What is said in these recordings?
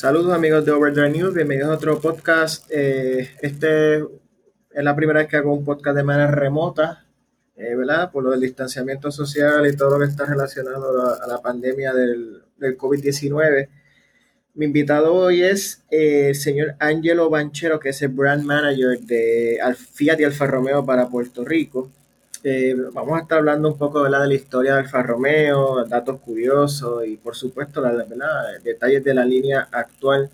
Saludos amigos de Overdrive News, bienvenidos a otro podcast. Eh, este es la primera vez que hago un podcast de manera remota, eh, ¿verdad? Por lo del distanciamiento social y todo lo que está relacionado a, la pandemia del, del COVID-19. Mi invitado hoy es eh, el señor Angelo Banchero, que es el brand manager de Fiat y Alfa Romeo para Puerto Rico. Eh, vamos a estar hablando un poco de la historia de Alfa Romeo, datos curiosos y por supuesto la, detalles de la línea actual.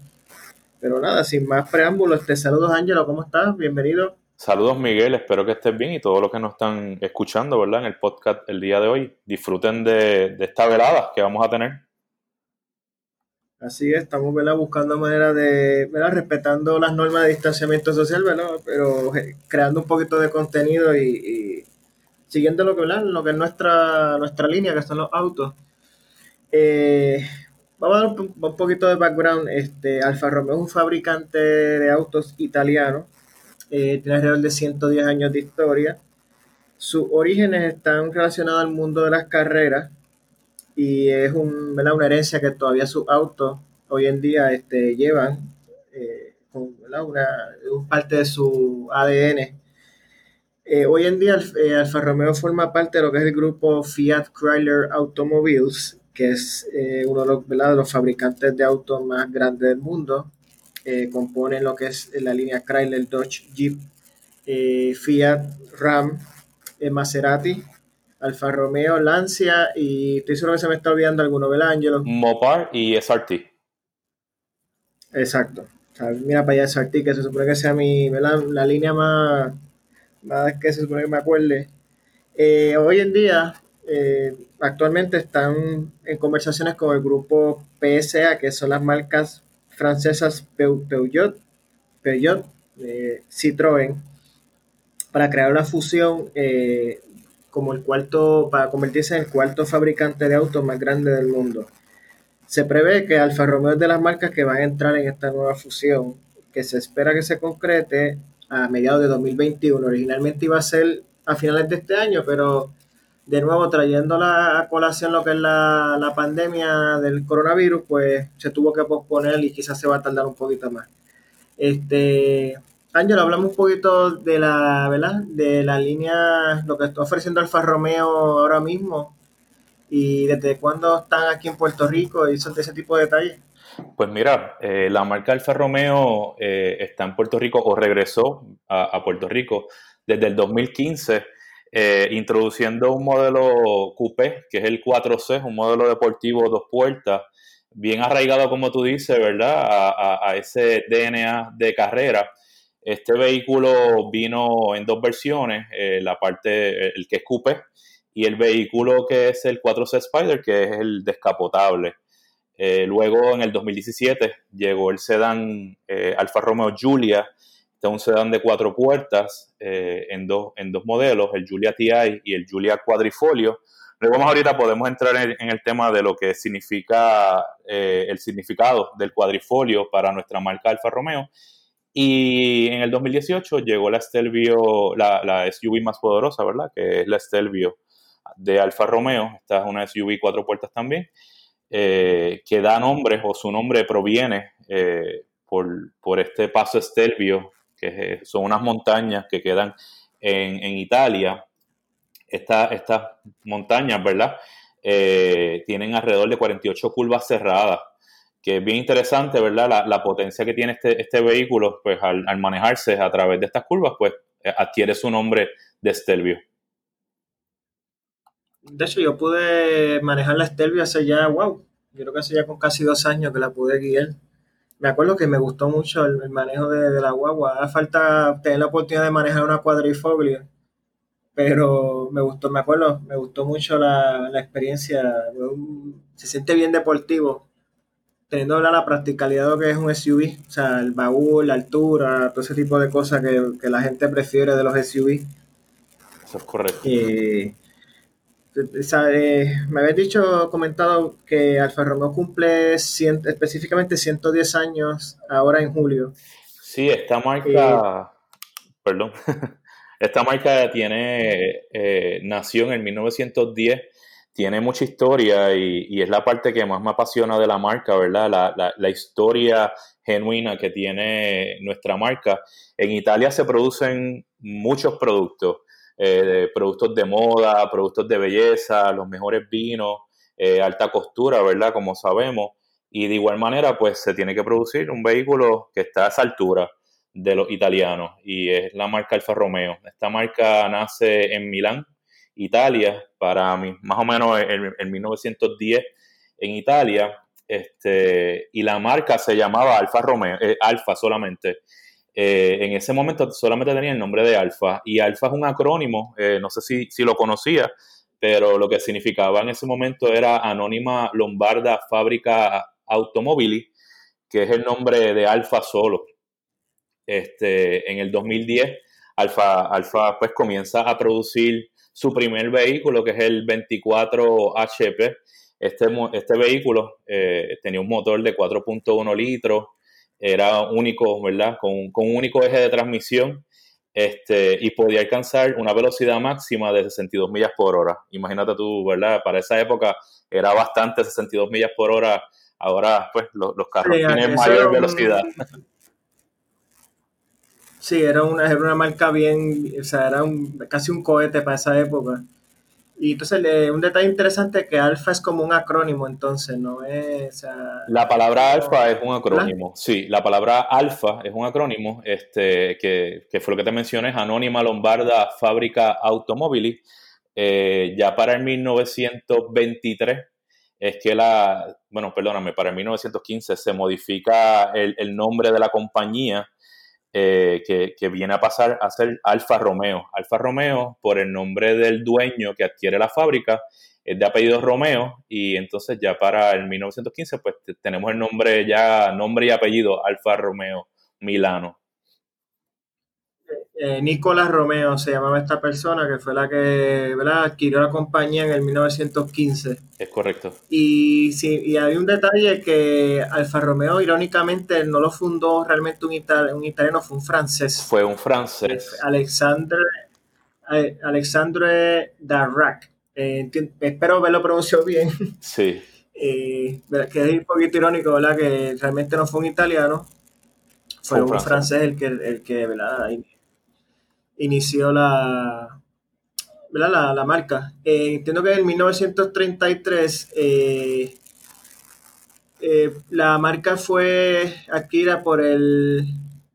Pero nada, sin más preámbulos, te saludos Angelo, ¿cómo estás? Bienvenido. Saludos Miguel, espero que estés bien y todos los que nos están escuchando, ¿verdad? En el podcast el día de hoy, disfruten de, de esta velada que vamos a tener. Así es, estamos buscando maneras de, ¿verdad? respetando las normas de distanciamiento social, ¿verdad? pero creando un poquito de contenido y, siguiendo lo que, ¿verdad? lo que es nuestra, nuestra línea, que son los autos. Eh, vamos a dar un, poquito de background. Este, Alfa Romeo es un fabricante de autos italiano, eh, tiene alrededor de 110 años de historia. Sus orígenes están relacionados al mundo de las carreras y es un, una herencia que todavía sus autos hoy en día este, llevan eh, parte de su ADN. Eh, hoy en día eh, Alfa Romeo forma parte de lo que es el grupo Fiat Chrysler Automobiles, que es uno de los, de los, fabricantes de autos más grandes del mundo. componen lo que es la línea Chrysler, Dodge, Jeep, Fiat, Ram, Maserati, Alfa Romeo, Lancia y estoy seguro que se me está olvidando alguno, ¿verdad, Angelo? Mopar y SRT. Exacto. mira para allá SRT, que se supone que sea mi, la línea más, más que se que me acuerde. Eh, hoy en día, eh, actualmente están en conversaciones con el grupo PSA, que son las marcas francesas Peugeot, Peugeot eh, Citroën, para crear una fusión como el cuarto, para convertirse en el cuarto fabricante de autos más grande del mundo. Se prevé que Alfa Romeo es de las marcas que van a entrar en esta nueva fusión, que se espera que se concrete a mediados de 2021. Originalmente iba a ser a finales de este año, pero de nuevo trayendo a colación lo que es la, la pandemia del coronavirus, pues se tuvo que posponer y quizás se va a tardar un poquito más. Este, Ángel, hablamos un poquito de la, ¿verdad? De la línea, lo que está ofreciendo Alfa Romeo ahora mismo y desde cuándo están aquí en Puerto Rico y de ese tipo de detalles. Pues mira, eh, la marca Alfa Romeo eh, está en Puerto Rico o regresó a, Puerto Rico desde el 2015, eh, introduciendo un modelo coupé, que es el 4C, un modelo deportivo dos puertas, bien arraigado, como tú dices, ¿verdad? a ese DNA de carrera este vehículo vino en dos versiones, la parte, el que es coupe y el vehículo que es el 4C Spider, que es el descapotable. Eh, luego en el 2017 llegó el sedán eh, Alfa Romeo Giulia, este es un sedán de cuatro puertas en, dos, en dos modelos, el Giulia TI y el Giulia Quadrifolio. Luego más ahorita podemos entrar en, en, el tema de lo que significa el significado del cuadrifolio para nuestra marca Alfa Romeo y en el 2018 llegó la Stelvio, la, la, SUV más poderosa, ¿verdad? Que es la Stelvio de Alfa Romeo. Esta es una SUV cuatro puertas también, eh, que da nombre o su nombre proviene eh, por, por, este paso Stelvio, que son unas montañas que quedan en, en Italia. estas montañas, ¿verdad? Eh, tienen alrededor de 48 curvas cerradas que es bien interesante, ¿verdad? La, potencia que tiene este, este vehículo, pues al, manejarse a través de estas curvas, pues eh, adquiere su nombre de Stelvio. De hecho, yo pude manejar la Stelvio hace ya, wow, yo creo que hace ya con casi dos años que la pude guiar. Me acuerdo que me gustó mucho el, manejo de, la guagua. Hace falta tener la oportunidad de manejar una cuadrifobia, pero me gustó, me acuerdo, me gustó mucho la, la experiencia. Se siente bien deportivo teniendo la practicalidad de lo que es un SUV, o sea, el baúl, la altura, todo ese tipo de cosas que, la gente prefiere de los SUV. Eso es correcto. Eh, me habías dicho, comentado que Alfa Romeo cumple específicamente 110 años ahora en julio. Sí, esta marca, eh, perdón, esta marca tiene, eh, nació en el 1910 tiene mucha historia y, es la parte que más me apasiona de la marca, ¿verdad? La, la, historia genuina que tiene nuestra marca. En Italia se producen muchos productos, eh, productos de moda, productos de belleza, los mejores vinos, eh, alta costura, ¿verdad? Como sabemos. Y de igual manera, pues se tiene que producir un vehículo que está a esa altura de los italianos y es la marca Alfa Romeo. Esta marca nace en Milán, Italia, para mí, más o menos en, 1910 en Italia, este, y la marca se llamaba Alfa Romeo, eh, Alfa solamente. Eh, en ese momento solamente tenía el nombre de Alfa, y Alfa es un acrónimo, eh, no sé si, si, lo conocía, pero lo que significaba en ese momento era Anónima Lombarda Fábrica Automobili, que es el nombre de Alfa solo. Este, en el 2010, Alfa, Alfa pues comienza a producir su primer vehículo, que es el 24 HP. Este, este vehículo eh, tenía un motor de 4.1 litros, era único, ¿verdad? Con, un único eje de transmisión este, y podía alcanzar una velocidad máxima de 62 millas por hora. Imagínate tú, ¿verdad? Para esa época era bastante 62 millas por hora. Ahora, pues, los, carros tienen mayor velocidad. Sí, era una, era una marca bien, o sea, era casi un cohete para esa época. Y entonces un detalle interesante es que alfa es como un acrónimo, entonces no es... la palabra alfa es un acrónimo, sí, la palabra alfa es un acrónimo, este, que, fue lo que te mencioné, Anónima Lombarda Fábrica Automóvil. Eh, ya para el 1923 es que la, bueno, perdóname, para el 1915 se modifica el, el nombre de la compañía eh, que, viene a pasar a ser Alfa Romeo. Alfa Romeo, por el nombre del dueño que adquiere la fábrica, es de apellido Romeo y entonces ya para el 1915 pues tenemos el nombre ya, nombre y apellido Alfa Romeo Milano. Eh, Nicolás Romeo se llamaba esta persona, que fue la que adquirió la compañía en el 1915. Es correcto. Y, sí, y hay un detalle que Alfa Romeo, irónicamente, no lo fundó realmente un, un italiano, fue un francés. Fue un francés. Alexandre, eh, Alexandre Darrac. Eh, espero haberlo pronunciado bien. Sí. que es un poquito irónico, ¿verdad? Que realmente no fue un italiano, fue, un francés. el que, el que ¿verdad? Inició la, la, la, marca. Eh, entiendo que en 1933 eh, eh, la marca fue adquirida por el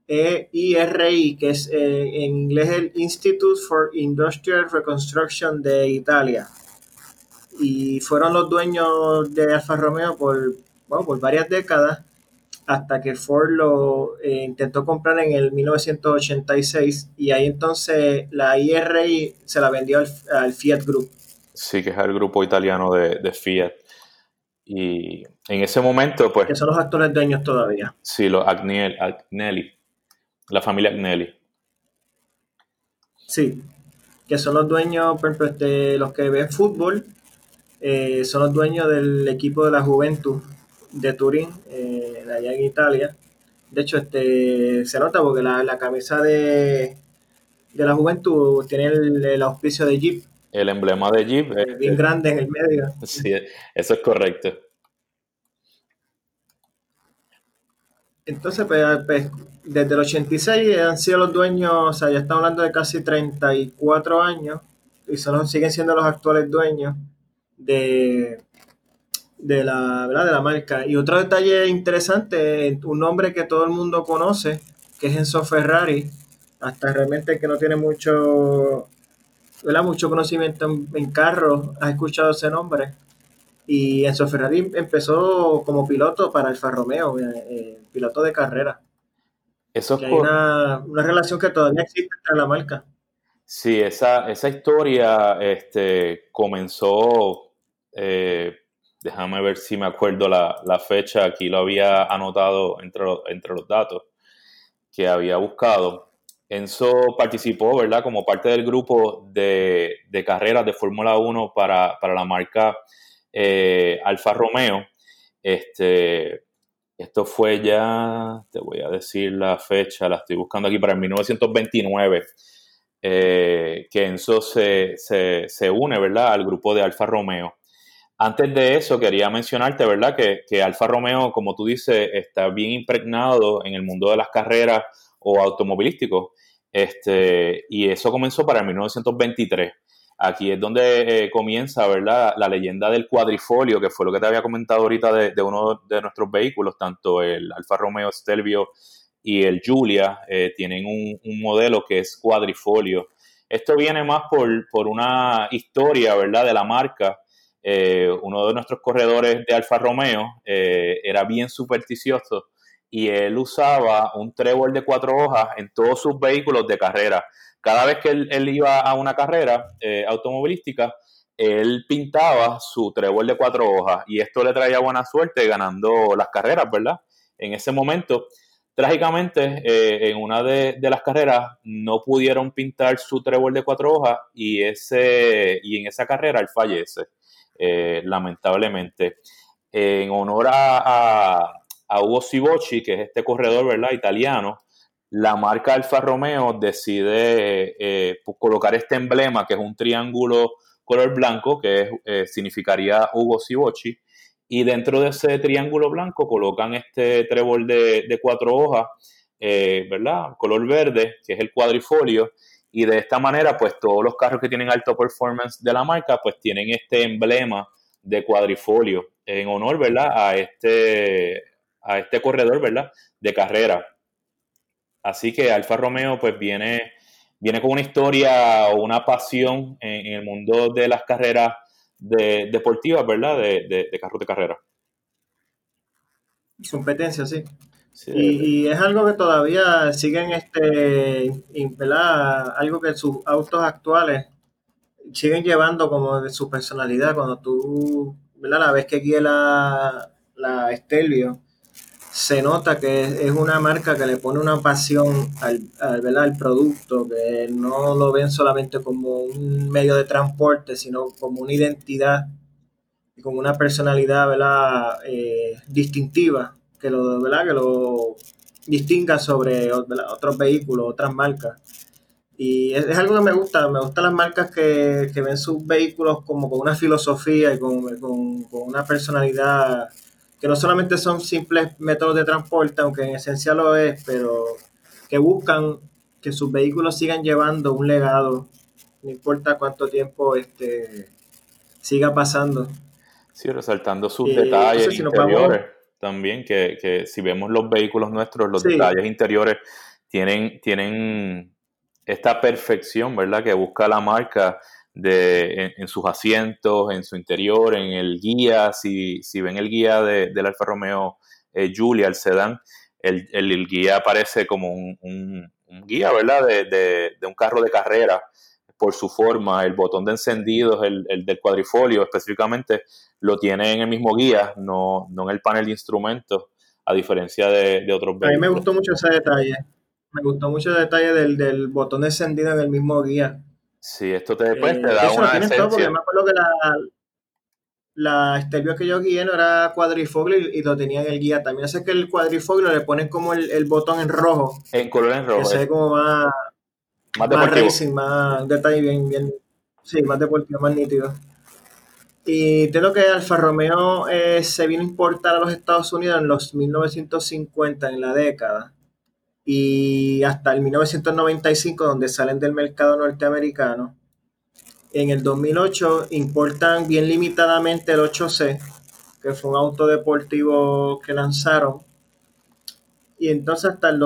EIRI, que es en inglés el Institute for Industrial Reconstruction de Italia. Y fueron los dueños de Alfa Romeo por, por varias décadas hasta que Ford lo eh, intentó comprar en el 1986 y ahí entonces la IRI se la vendió al, Fiat Group. Sí, que es el grupo italiano de, Fiat. Y en ese momento, pues... Que son los actuales dueños todavía. Sí, los Agnelli, la familia Agnelli. Sí, que son los dueños, por ejemplo, de los que ven fútbol, eh, son los dueños del equipo de la Juventus de Turín, eh, allá en Italia. De hecho, este se nota porque la, camisa de, de la juventud tiene el, auspicio de Jeep. El emblema de Jeep. Eh, bien grande en el medio. Sí, eso es correcto. Entonces, pues, pues, desde el 86 han sido los dueños, o sea, ya estamos hablando de casi 34 años, y son, siguen siendo los actuales dueños de, de la, ¿verdad? de la marca. Y otro detalle interesante, un nombre que todo el mundo conoce, que es Enzo Ferrari, hasta realmente que no tiene mucho, ¿verdad? mucho conocimiento en, carros, ha escuchado ese nombre. Y Enzo Ferrari empezó como piloto para Alfa Romeo, eh, eh, piloto de carrera. Eso es hay una, relación que todavía existe entre la marca. Sí, esa, esa historia este, comenzó eh, Déjame ver si me acuerdo la, fecha. Aquí lo había anotado entre, entre los datos que había buscado. Enzo participó, ¿verdad? Como parte del grupo de, carreras de Fórmula 1 para, la marca eh, Alfa Romeo. Este, esto fue ya, te voy a decir la fecha, la estoy buscando aquí para el 1929, eh, que Enzo se, se, se une, ¿verdad? Al grupo de Alfa Romeo. Antes de eso, quería mencionarte, ¿verdad? Que, que Alfa Romeo, como tú dices, está bien impregnado en el mundo de las carreras o automovilísticos. Este, y eso comenzó para el 1923. Aquí es donde eh, comienza, ¿verdad? La leyenda del cuadrifolio, que fue lo que te había comentado ahorita de, uno de nuestros vehículos, tanto el Alfa Romeo Stelvio y el Giulia, eh, tienen un, modelo que es cuadrifolio. Esto viene más por, por una historia, ¿verdad? De la marca. Eh, uno de nuestros corredores de Alfa Romeo era bien supersticioso y él usaba un trébol de cuatro hojas en todos sus vehículos de carrera cada vez que él, iba a una carrera eh, automovilística, él pintaba su trébol de cuatro hojas y esto le traía buena suerte ganando las carreras, ¿verdad? En ese momento, trágicamente, eh, en una de, las carreras no pudieron pintar su trébol de cuatro hojas y, ese, y en esa carrera él fallece, eh, lamentablemente. En honor a, Hugo Sivocci, que es este corredor, ¿verdad? Italiano, la marca Alfa Romeo decide eh, pues, colocar este emblema, que es un triángulo color blanco, que eh, significaría Hugo Sivocci, y dentro de ese triángulo blanco colocan este trébol de, cuatro hojas, eh, ¿verdad? Color verde, que es el cuadrifolio, y de esta manera, pues todos los carros que tienen alto performance de la marca, pues tienen este emblema de cuadrifolio en honor, ¿verdad? A este, a este corredor, ¿verdad? De carrera. Así que Alfa Romeo pues viene, viene con una historia o una pasión en, el mundo de las carreras deportivas, ¿verdad? De, de, carros de carrera. Competencia, sí. Y, es algo que todavía siguen, este, ¿verdad? Algo que sus autos actuales siguen llevando como de su personalidad. Cuando tú, ¿verdad? La vez que guía la, la Estelvio, se nota que es una marca que le pone una pasión al, al, producto, que no lo ven solamente como un medio de transporte, sino como una identidad y como una personalidad ¿verdad? Eh, distintiva que lo, ¿verdad? que lo distinga sobre otros vehículos, otras marcas. Y es, algo que me gusta, me gustan las marcas que, ven sus vehículos como con una filosofía y con, con, con una personalidad que no solamente son simples métodos de transporte, aunque en esencia lo es, pero que buscan que sus vehículos sigan llevando un legado, no importa cuánto tiempo este, siga pasando. Sí, resaltando sus detalles interiores también, que, si vemos los vehículos nuestros, los detalles interiores tienen, tienen esta perfección, ¿verdad? Que busca la marca de, en, sus asientos, en su interior, en el guía. Si, si ven el guía de, del Alfa Romeo eh, Giulia, el sedán, el, el, guía parece como un, un, guía, ¿verdad? De, de, un carro de carrera por su forma. El botón de encendido, el, el del cuadrifolio específicamente, lo tiene en el mismo guía, no, no en el panel de instrumentos, a diferencia de, otros vehículos. A mí me gustó mucho ese detalle. Me gustó mucho el detalle del, del botón de encendido en el mismo guía. Sí, esto te, te eh, da una esencia. porque me acuerdo que la, la Stelvio que yo guié no era cuadrifoglio y, lo tenía en el guía. También sé que el cuadrifoglio le ponen como el, el, botón en rojo. En color en rojo. Que se ve como más, más, más racing, más detalle bien, bien, sí, más deportivo, más nítido. Y tengo que Alfa Romeo eh, se vino a importar a los Estados Unidos en los 1950, en la década y hasta el 1995 donde salen del mercado norteamericano. En el 2008 importan bien limitadamente el 8C, que fue un auto deportivo que lanzaron. Y entonces hasta el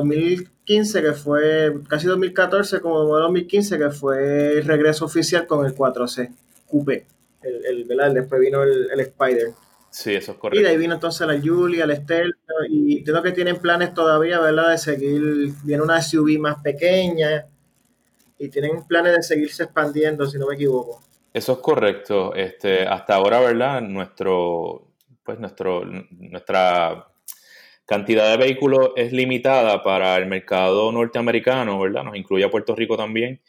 2015, que fue casi 2014, como 2015, que fue el regreso oficial con el 4C, Coupé. El, el, Después vino el, el Spider. Sí, eso es correcto. Y de ahí vino entonces la Julia, la Estel, y creo que tienen planes todavía, ¿verdad? De seguir, viene una SUV más pequeña, y tienen planes de seguirse expandiendo, si no me equivoco. Eso es correcto. Este, hasta ahora, ¿verdad? Nuestro, pues nuestro, nuestra cantidad de vehículos es limitada para el mercado norteamericano, ¿verdad? Nos incluye a Puerto Rico también.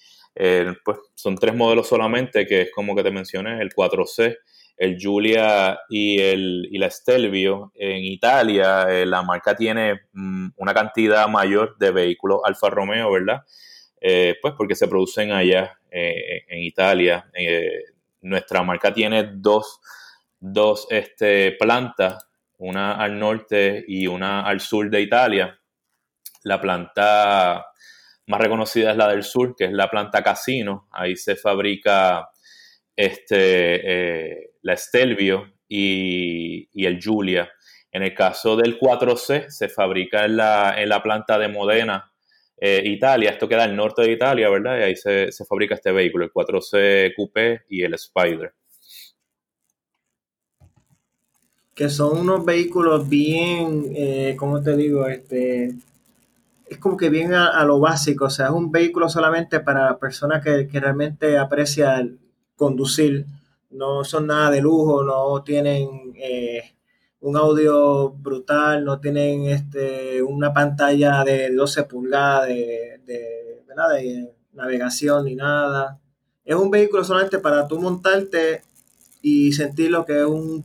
Pues son tres modelos solamente, que es como que te mencioné, el 4C, el Giulia y, el, y la Stelvio. En Italia, eh, la marca tiene mm, una cantidad mayor de vehículos Alfa Romeo, ¿verdad? Eh, pues porque se producen allá eh, en Italia. nuestra marca tiene dos dos este, plantas, una al norte y una al sur de Italia. La planta más reconocida es la del sur, que es la planta Casino. Ahí se fabrica este, eh, la Stelvio y, el Giulia. En el caso del 4C, se fabrica en la, en la planta de Modena, eh, Italia. Esto queda al norte de Italia, ¿verdad? Y ahí se, se fabrica este vehículo, el 4C Coupé y el Spider. Que son unos vehículos bien, eh, ¿cómo te digo? Este, es como que bien a, lo básico, o sea, es un vehículo solamente para personas que, que realmente aprecian conducir, no son nada de lujo, no tienen eh, un audio brutal, no tienen este, una pantalla de 12 pulgadas de, de, de navegación ni nada. Es un vehículo solamente para tú montarte y sentir lo que es un,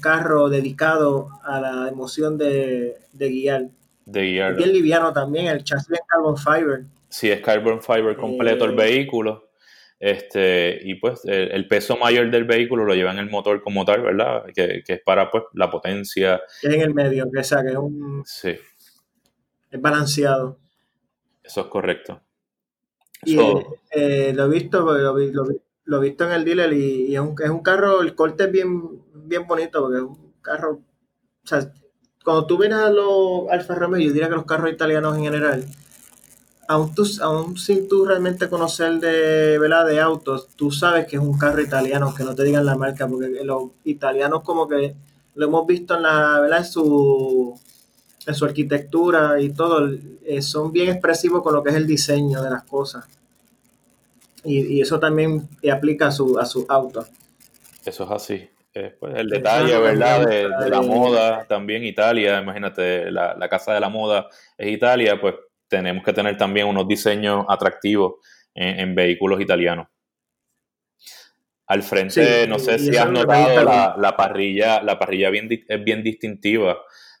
carro dedicado a la emoción de, de guiar. De guiar. bien liviano también, el chasis es carbon fiber. Sí, es carbon fiber completo el eh, vehículo. Este, y pues el, peso mayor del vehículo lo lleva en el motor como tal, ¿verdad? Que, es para pues la potencia. Que es en el medio, que sea, que es un. Sí. Es balanceado. Eso es correcto. Y eh, lo he visto, lo, lo, he visto en el dealer y, es, un, es, un, carro, el corte es bien, bien bonito porque es un carro. O sea, cuando tú ves a los Alfa Romeo, yo diría que los carros italianos en general aún, tú, aún sin tú realmente conocer de, ¿verdad? de autos, tú sabes que es un carro italiano, que no te digan la marca, porque los italianos como que lo hemos visto en la, ¿verdad? En su, en su arquitectura y todo, eh, son bien expresivos con lo que es el diseño de las cosas. Y, eso también aplica a su, a su auto. Eso es así. Eh, pues, el detalle, ¿verdad? De, la moda, también Italia, imagínate, la, la, casa de la moda es Italia, pues tenemos que tener también unos diseños atractivos en, vehículos italianos. Al frente, no sé si has notado la, parrilla, la parrilla bien, es bien distintiva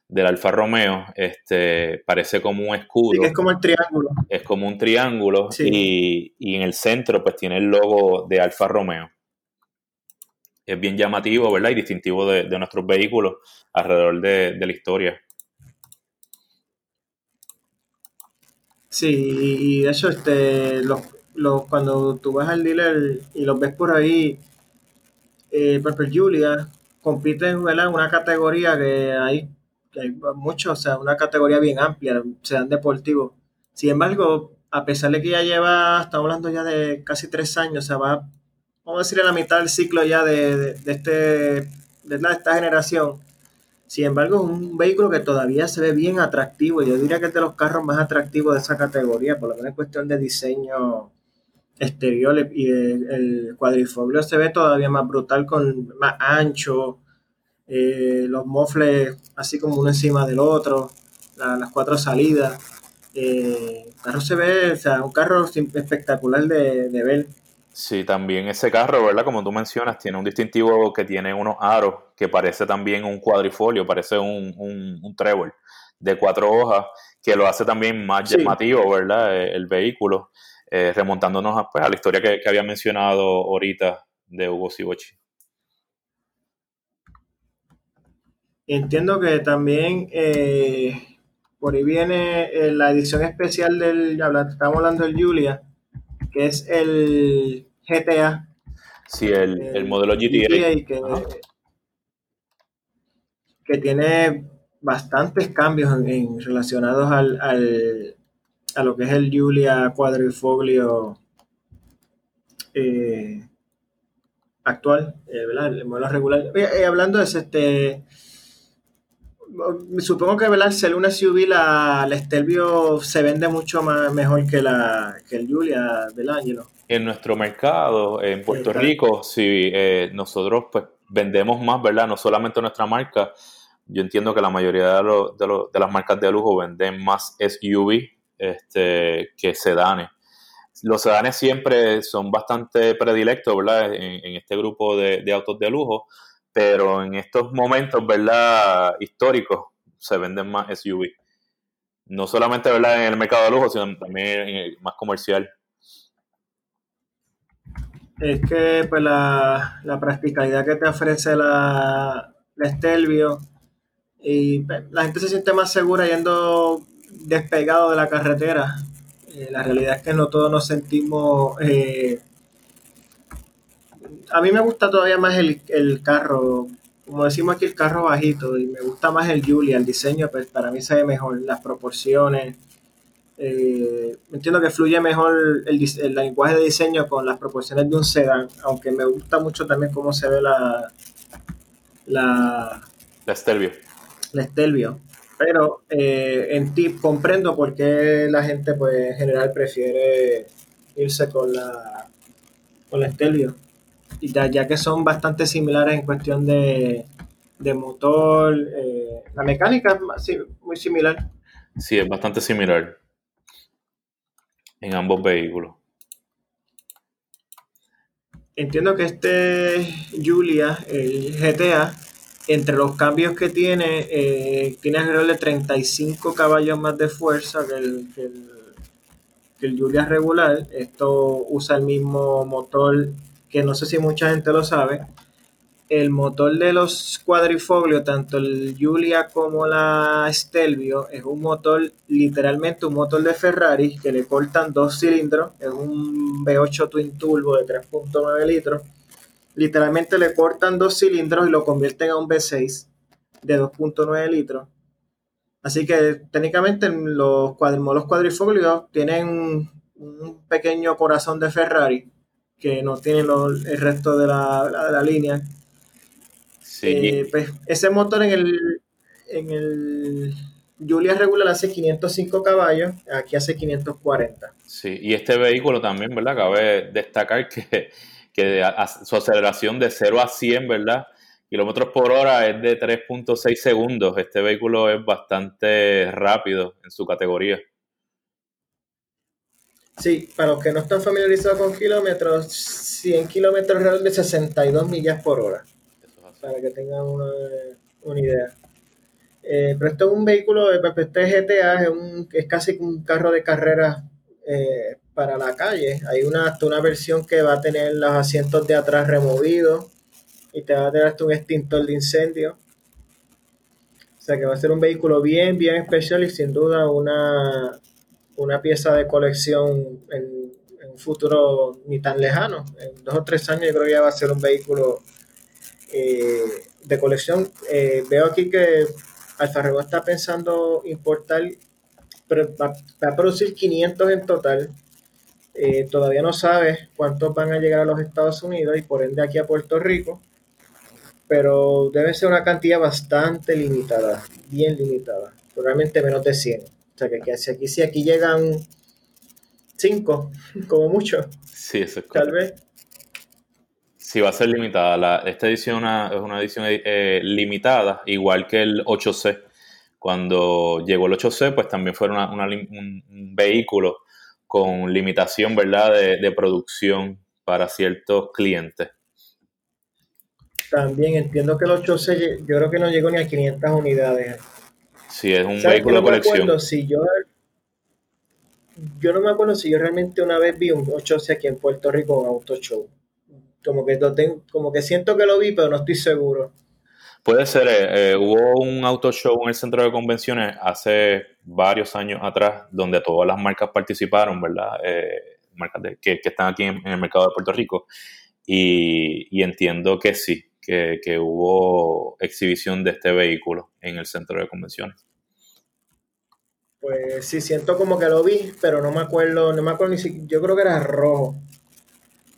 del Alfa Romeo, este, parece como un escudo. es como el triángulo. Es como un triángulo y, en el centro pues tiene el logo de Alfa Romeo. Es bien llamativo, ¿verdad? Y distintivo de, nuestros vehículos alrededor de la historia. Sí, y de hecho, este, los, los, cuando tú vas al dealer y los ves por ahí, eh, Julia compiten en una categoría que hay, que hay mucho, o sea, una categoría bien amplia, sean deportivos. Sin embargo, a pesar de que ya lleva, estamos hablando ya de casi tres años, o sea, va, vamos a decir, a la mitad del ciclo ya de, de, este, de esta generación, sin embargo, es un vehículo que todavía se ve bien atractivo. Yo diría que es de los carros más atractivos de esa categoría, por lo menos en cuestión de diseño exterior. Y el, cuadrifoglio se ve todavía más brutal, con más ancho, eh, los mofles así como uno encima del otro, las cuatro salidas. Eh, el carro se ve, o sea, un carro espectacular de, de ver. Sí, también ese carro, ¿verdad? Como tú mencionas, tiene un distintivo que tiene unos aros que parece también un cuadrifolio, parece un, un, trébol de cuatro hojas, que lo hace también más llamativo, ¿verdad? Eh, el, vehículo, eh, remontándonos a, pues, a, la historia que, había mencionado ahorita de Hugo Sibochi. Entiendo que también eh, por ahí viene la edición especial del, estamos hablando del Julia, que es el GTA. Sí, el, modelo GTA. que, tiene bastantes cambios en, relacionados al, a lo que es el Julia Quadrifoglio eh, actual, eh, el modelo regular. Eh, hablando de ese, este, supongo que ¿verdad? si una SUV, la, la Stelvio se vende mucho más, mejor que, la, que el Julia del Ángelo en nuestro mercado, en Puerto Rico, si eh, nosotros pues vendemos más, ¿verdad? No solamente nuestra marca, yo entiendo que la mayoría de, las marcas de lujo venden más SUV este, que sedanes. Los sedanes siempre son bastante predilectos, ¿verdad? En, este grupo de, de, autos de lujo, pero en estos momentos, ¿verdad? Históricos, se venden más SUV. No solamente, ¿verdad? En el mercado de lujo, sino también en el más comercial. Es que pues la, la practicalidad que te ofrece la, la Stelvio y pues, la gente se siente más segura yendo despegado de la carretera. Eh, la realidad es que no todos nos sentimos... Eh, a mí me gusta todavía más el, el, carro, como decimos aquí, el carro bajito, y me gusta más el Julia, el diseño, pues para mí se ve mejor, las proporciones. Eh, entiendo que fluye mejor el, el, lenguaje de diseño con las proporciones de un sedán, aunque me gusta mucho también cómo se ve la... La, la Stelvio. La Stelvio. Pero eh, en ti comprendo por qué la gente pues, en general prefiere irse con la, con la Stelvio. Y ya, ya que son bastante similares en cuestión de, de motor, eh, la mecánica es sí, muy similar. Sí, es bastante similar en ambos vehículos. Entiendo que este Julia, el GTA, entre los cambios que tiene, eh, tiene alrededor de 35 caballos más de fuerza que el, que el, que el Julia regular. Esto usa el mismo motor que no sé si mucha gente lo sabe. El motor de los cuadrifoglios, tanto el Julia como la Stelvio, es un motor, literalmente un motor de Ferrari, que le cortan dos cilindros, es un V8 Twin Turbo de 3.9 litros literalmente le cortan dos cilindros y lo convierten a un V6 de 2.9 litros. Así que técnicamente los, los cuadrifoglios tienen un pequeño corazón de Ferrari que no tiene el resto de la, de la línea. Sí. Eh, pues ese motor en el, en el Julia regular hace 505 caballos, aquí hace 540. Sí, y este vehículo también, ¿verdad? Cabe destacar que que su aceleración de 0 a 100, ¿verdad? Kilómetros por hora es de 3.6 segundos. Este vehículo es bastante rápido en su categoría. Sí, para los que no están familiarizados con kilómetros, 100 kilómetros real de 62 millas por hora. Para que tengan una, una idea. Eh, pero esto es un vehículo, este GTA es, un, es casi un carro de carrera eh, para la calle. Hay una, una versión que va a tener los asientos de atrás removidos y te va a tener hasta un extintor de incendio. O sea que va a ser un vehículo bien, bien especial y sin duda una, una pieza de colección en, un futuro ni tan lejano. En dos o tres años yo creo que ya va a ser un vehículo eh, de colección. Eh, veo aquí que Alfa Romeo está pensando importar, pero va, va, a producir 500 en total eh, todavía no sabe cuántos van a llegar a los Estados Unidos y por ende aquí a Puerto Rico, pero debe ser una cantidad bastante limitada, bien limitada, probablemente menos de 100. O sea que, si aquí, si aquí llegan 5, como mucho, sí, eso es tal vez. Sí, va a ser limitada. La, esta edición una, es una edición eh, limitada, igual que el 8C. Cuando llegó el 8C, pues también fue una, una, un, un vehículo con limitación, ¿verdad?, de, producción para ciertos clientes. También entiendo que el 8C, yo creo que no llegó ni a 500 unidades. Sí, es un vehículo de colección. Si yo, yo no me acuerdo si yo realmente una vez vi un 8C aquí en Puerto Rico en Auto Show. Como que, tengo, como que siento que lo vi, pero no estoy seguro. Puede ser, eh, eh, hubo un auto show en el centro de convenciones hace varios años atrás donde todas las marcas participaron, ¿verdad? Eh, marcas que, están aquí en, el mercado de Puerto Rico. Y, entiendo que sí, que, hubo exhibición de este vehículo en el centro de convenciones. Pues sí, siento como que lo vi, pero no me acuerdo, no me acuerdo ni si, yo creo que era rojo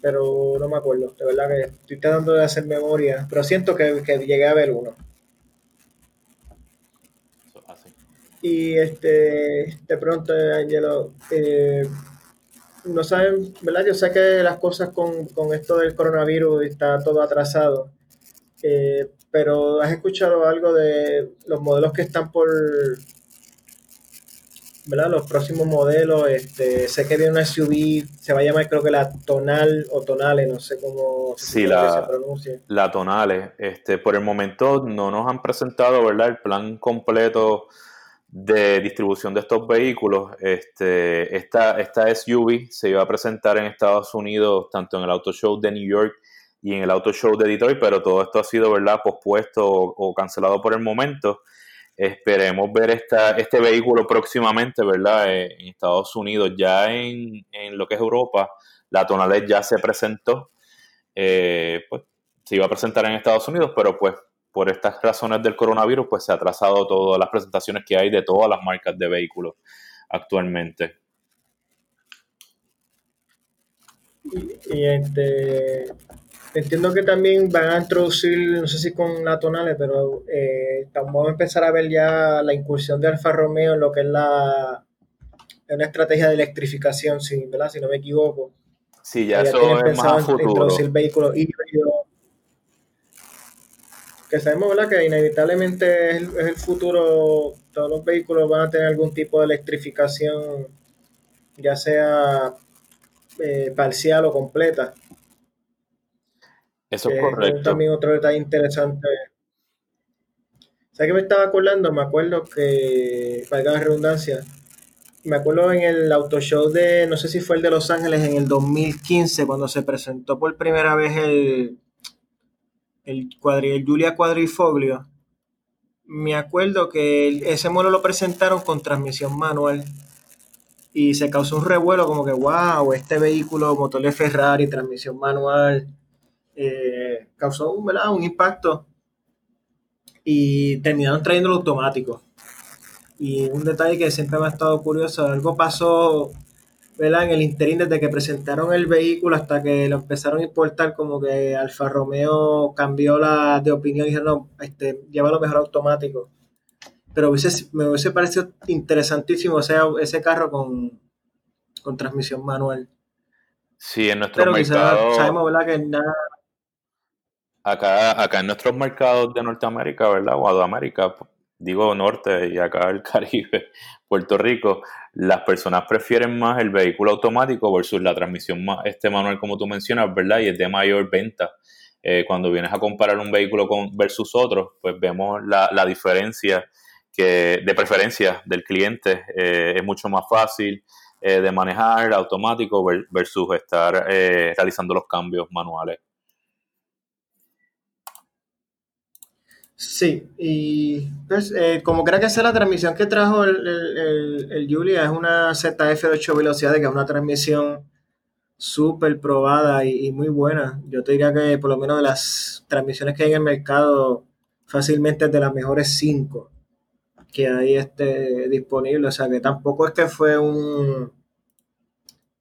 pero no me acuerdo. De verdad que estoy tratando de hacer memoria, pero siento que, que llegué a ver uno. Y este, de pronto, Angelo, eh, no saben, ¿verdad? Yo sé que las cosas con, con esto del coronavirus está todo atrasado, eh, pero ¿has escuchado algo de los modelos que están por, ¿verdad? Los próximos modelos, este, sé que viene una SUV, se va a llamar creo que la Tonal o Tonale, no sé cómo sí, la, se pronuncia. La Tonale, este, por el momento no nos han presentado, ¿verdad? El plan completo de distribución de estos vehículos. Este, esta, esta SUV se iba a presentar en Estados Unidos, tanto en el Auto Show de New York y en el Auto Show de Detroit, pero todo esto ha sido ¿verdad? pospuesto o, cancelado por el momento. Esperemos ver esta, este vehículo próximamente, ¿verdad? Eh, en Estados Unidos, ya en, en lo que es Europa, la Tonalez ya se presentó. Eh, pues se iba a presentar en Estados Unidos, pero pues por estas razones del coronavirus, pues se ha atrasado todas las presentaciones que hay de todas las marcas de vehículos actualmente. Y, este, entiendo que también van a introducir, no sé si con la Tonale, pero eh, vamos a empezar a ver ya la incursión de Alfa Romeo en lo que es la una estrategia de electrificación, si, ¿verdad? si no me equivoco. Sí, ya, eso es más futuro. Introducir vehículos híbridos que sabemos ¿verdad? que inevitablemente es el, futuro, todos los vehículos van a tener algún tipo de electrificación, ya sea eh, parcial o completa. Eso es correcto. también otro detalle interesante. ¿Sabes qué me estaba acordando? Me acuerdo que, valga la redundancia, me acuerdo en el auto show de, no sé si fue el de Los Ángeles en el 2015, cuando se presentó por primera vez el, el, cuadri, Julia Quadrifoglio, me acuerdo que ese modelo lo presentaron con transmisión manual y se causó un revuelo como que, wow, este vehículo, motor de Ferrari, transmisión manual, eh, causó un, un impacto y terminaron trayéndolo automático. Y un detalle que siempre me ha estado curioso, algo pasó en el interín desde que presentaron el vehículo hasta que lo empezaron a importar, como que Alfa Romeo cambió la de opinión y dijeron, no, este, lo mejor automático. Pero me hubiese parecido interesantísimo ese, ese carro con, con transmisión manual. Sí, en nuestro mercado. sabemos, ¿verdad? Que nada. Acá, en nuestros mercados de Norteamérica, ¿verdad? América, digo norte y acá el Caribe, Puerto Rico, las personas prefieren más el vehículo automático versus la transmisión este manual como tú mencionas, ¿verdad? Y es de mayor venta. Eh, cuando vienes a comparar un vehículo con versus otro, pues vemos la, diferencia que de preferencia del cliente. Eh, es mucho más fácil eh, de manejar automático versus estar realizando los cambios manuales. Sí, y pues, eh, como creo que es la transmisión que trajo el, el, Julia, es una ZF de 8 velocidades, que es una transmisión súper probada y, muy buena. Yo te diría que por lo menos de las transmisiones que hay en el mercado, fácilmente es de las mejores 5 que hay este, disponible. O sea que tampoco es que fue un,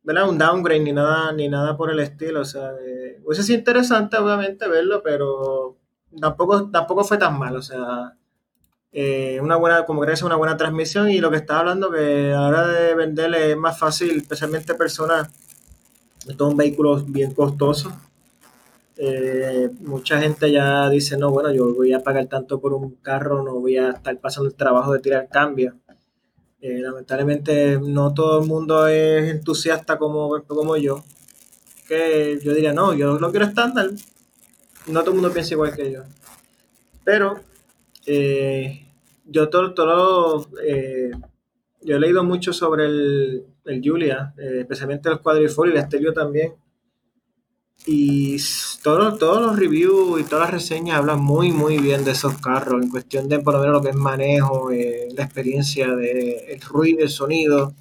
¿verdad? un downgrade ni nada, ni nada por el estilo. O sea, eh, hubiese sido interesante obviamente verlo, pero tampoco, tampoco fue tan mal, o sea, eh, una buena, como crees, una buena transmisión y lo que estaba hablando que a la hora de venderle es más fácil, especialmente personas, estos son vehículos bien costosos. Eh, mucha gente ya dice, no, bueno, yo voy a pagar tanto por un carro, no voy a estar pasando el trabajo de tirar cambio. Eh, lamentablemente no todo el mundo es entusiasta como, como yo. Que yo diría, no, yo no quiero estándar, no todo el mundo piensa igual que yo. Pero eh, yo todo, todo eh, yo he leído mucho sobre el, Julia, eh, especialmente el cuadrifolios y el Estelio también. Y todos, todos los reviews y todas las reseñas hablan muy, muy bien de esos carros, en cuestión de por lo menos lo que es manejo, la experiencia de el ruido, el sonido.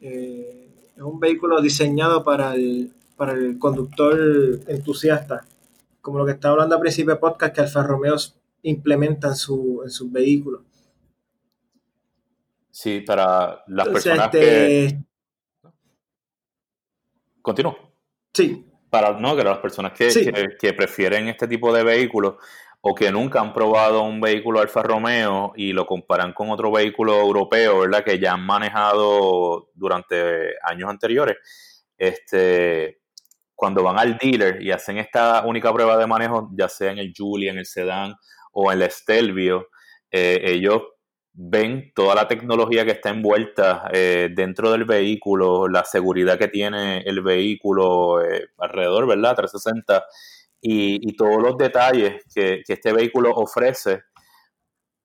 es un vehículo diseñado para el, para el conductor entusiasta como lo que estaba hablando al principio de podcast, que Alfa Romeo implementan su, en sus vehículos. Sí, para las personas que... Este, Continúo. Sí. Para, no, que las personas que, prefieren este tipo de vehículos o que nunca han probado un vehículo Alfa Romeo y lo comparan con otro vehículo europeo, ¿verdad? Que ya han manejado durante años anteriores, este, cuando van al dealer y hacen esta única prueba de manejo, ya sea en el Julia, en el Sedan o en el Stelvio, eh, ellos ven toda la tecnología que está envuelta eh, dentro del vehículo, la seguridad que tiene el vehículo eh, alrededor, ¿verdad? 360, y, todos los detalles que, que, este vehículo ofrece,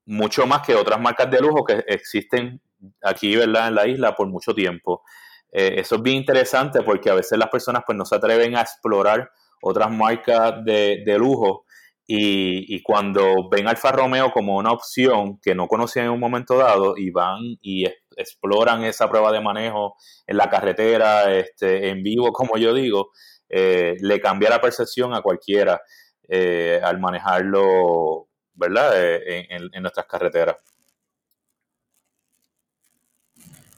mucho más que otras marcas de lujo que existen aquí, ¿verdad? En la isla por mucho tiempo. Eh, eso es bien interesante porque a veces las personas pues no se atreven a explorar otras marcas de, lujo y, cuando ven Alfa Romeo como una opción que no conocían en un momento dado y van y exploran esa prueba de manejo en la carretera, este, en vivo, como yo digo, eh, le cambia la percepción a cualquiera eh, al manejarlo, ¿verdad? en nuestras carreteras.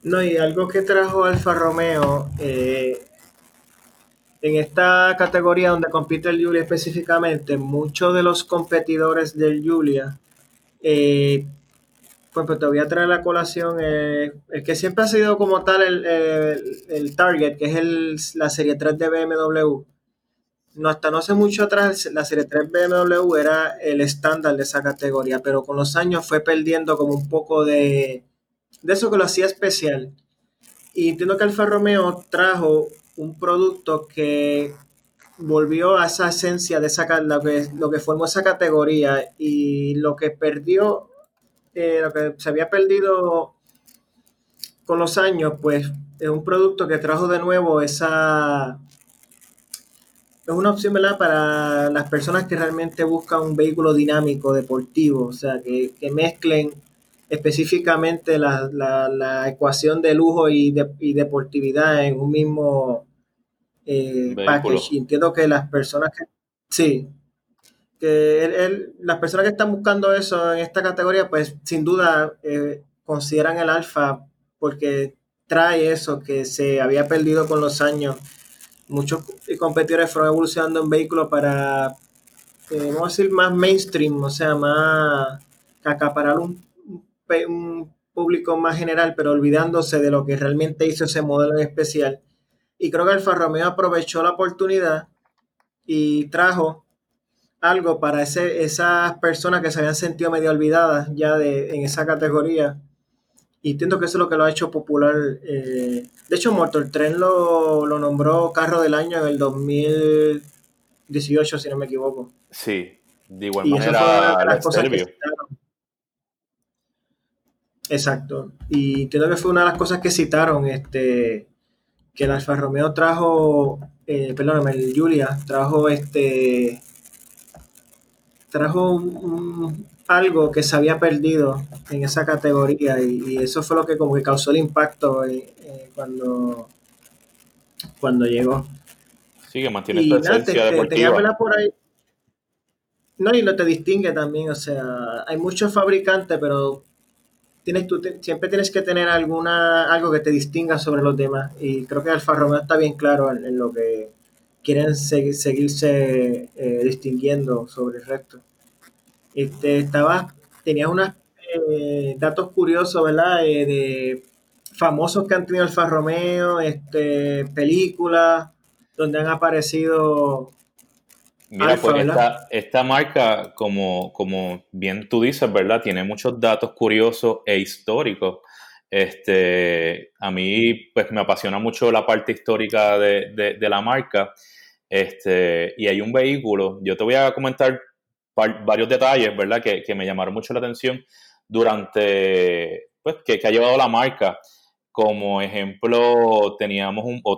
No, y algo que trajo Alfa Romeo eh, en esta categoría donde compite el Julia específicamente, muchos de los competidores del Julia, eh, pues, pues, te voy a traer la colación, eh, el que siempre ha sido como tal el, target, que es el, la serie 3 de BMW. No, hasta no hace mucho atrás, la serie 3 BMW era el estándar de esa categoría, pero con los años fue perdiendo como un poco de, de eso que lo hacía especial. Y entiendo que Alfa Romeo trajo un producto que volvió a esa esencia de esa lo que, lo que formó esa categoría y lo que perdió, eh, lo que se había perdido con los años, pues es un producto que trajo de nuevo esa es una opción ¿verdad? para las personas que realmente buscan un vehículo dinámico, deportivo, o sea, que, que mezclen específicamente la, la, ecuación de lujo y, de, y deportividad en un mismo eh, package. entiendo que las personas que... Sí, que las personas que están buscando eso en esta categoría, pues sin duda eh, consideran el alfa porque trae eso que se había perdido con los años. Muchos competidores fueron evolucionando en vehículos para, eh, vamos a decir, más mainstream, o sea, más acaparar un un público más general, pero olvidándose de lo que realmente hizo ese modelo en especial. Y creo que Alfa Romeo aprovechó la oportunidad y trajo algo para ese, esas personas que se habían sentido medio olvidadas ya de, en esa categoría. Y entiendo que eso es lo que lo ha hecho popular. Eh, de hecho, Motor Tren lo, lo nombró carro del año en el 2018, si no me equivoco. Sí, de igual manera, las cosas Exacto. Y entiendo que fue una de las cosas que citaron, este, que el Alfa Romeo trajo, eh, perdóname, el Julia trajo este, trajo algo que se había perdido en esa categoría y, eso fue lo que como que causó el impacto eh, eh, cuando, cuando llegó. Sí, que mantiene esta esencia deportiva. por ahí. No, y lo te distingue también, o sea, hay muchos fabricantes, pero tienes, tú siempre tienes que tener alguna, algo que te distinga sobre los demás. Y creo que Alfa Romeo está bien claro en, lo que quieren seguirse eh, distinguiendo sobre el resto. Este, estaba, tenía unos eh, datos curiosos, ¿verdad? Eh, de famosos que han tenido Alfa Romeo, este, películas donde han aparecido Mira, pues esta, marca, como, como bien tú dices, ¿verdad? Tiene muchos datos curiosos e históricos. Este, a mí, pues me apasiona mucho la parte histórica de, la marca. Este, y hay un vehículo, yo te voy a comentar varios detalles, ¿verdad? Que, que me llamaron mucho la atención durante, pues, que, que ha llevado la marca. Como ejemplo, teníamos un, o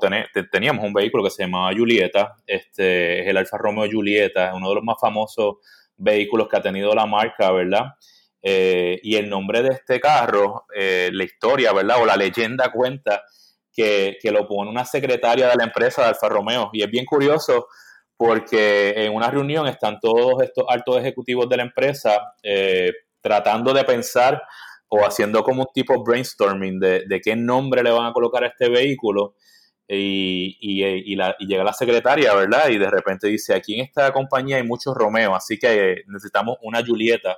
teníamos un vehículo que se llamaba Julieta, este es el Alfa Romeo Julieta, uno de los más famosos vehículos que ha tenido la marca, ¿verdad? Eh, y el nombre de este carro, eh, la historia, ¿verdad? O la leyenda cuenta que, lo pone una secretaria de la empresa de Alfa Romeo. Y es bien curioso porque en una reunión están todos estos altos ejecutivos de la empresa eh, tratando de pensar o haciendo como un tipo brainstorming de, qué nombre le van a colocar a este vehículo. Y, y, llega la secretaria, ¿verdad? Y de repente dice, aquí en esta compañía hay muchos Romeo, así que necesitamos una Julieta,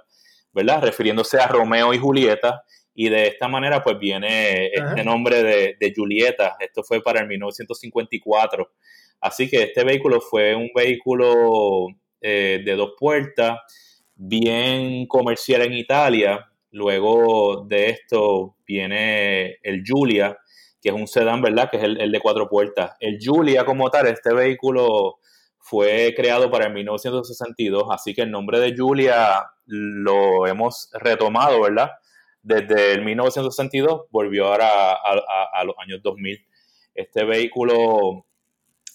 ¿verdad? Refiriéndose a Romeo y Julieta. Y de esta manera, pues viene este nombre de, Julieta. Esto fue para el 1954. Así que este vehículo fue un vehículo eh, de dos puertas, bien comercial en Italia, Luego de esto viene el Julia, que es un sedán, ¿verdad? Que es el, de cuatro puertas. El Julia como tal, este vehículo fue creado para el 1962, así que el nombre de Julia lo hemos retomado, ¿verdad? Desde el 1962 volvió ahora a, los años 2000. Este vehículo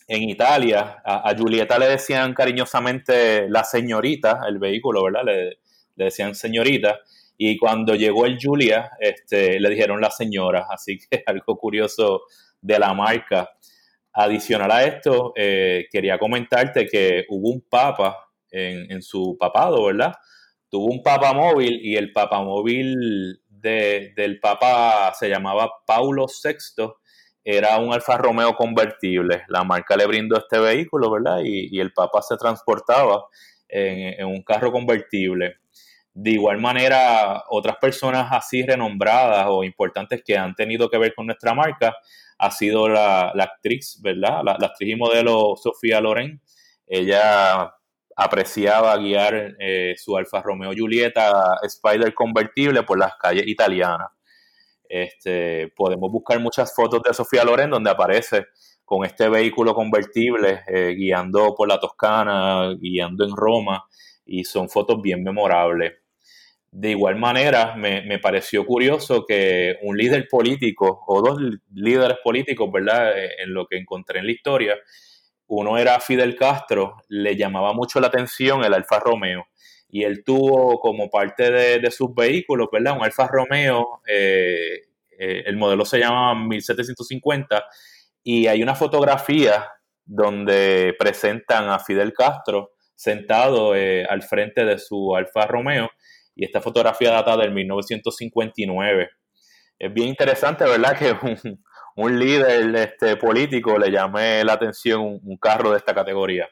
en Italia, a, Julieta le decían cariñosamente la señorita, el vehículo, ¿verdad? Le decían señorita. Y cuando llegó el Julia, este, le dijeron la señora. Así que algo curioso de la marca. Adicional a esto, eh, quería comentarte que hubo un papa en, su papado, ¿verdad? Tuvo un papa móvil y el papa móvil del papa se llamaba Paulo VI. Era un Alfa Romeo convertible. La marca le brindó este vehículo, ¿verdad? Y, el papa se transportaba en, un carro convertible. De igual manera, otras personas así renombradas o importantes que han tenido que ver con nuestra marca ha sido la, actriz, ¿verdad? La, actriz y modelo Sofía Loren. Ella apreciaba guiar eh, su Alfa Romeo Julieta Spider convertible por las calles italianas. Este, podemos buscar muchas fotos de Sofía Loren donde aparece con este vehículo convertible eh, guiando por la Toscana, guiando en Roma, y son fotos bien memorables. De igual manera, me, pareció curioso que un líder político o dos líderes políticos, ¿verdad? Eh, en lo que encontré en la historia, uno era Fidel Castro, le llamaba mucho la atención el Alfa Romeo y él tuvo como parte de, sus vehículos, ¿verdad? Un Alfa Romeo, eh, eh, el modelo se llama 1750 y hay una fotografía donde presentan a Fidel Castro sentado al frente de su Alfa Romeo y esta fotografía data del 1959. Es bien interesante, ¿verdad? Que un, líder este, político le llame la atención un, carro de esta categoría.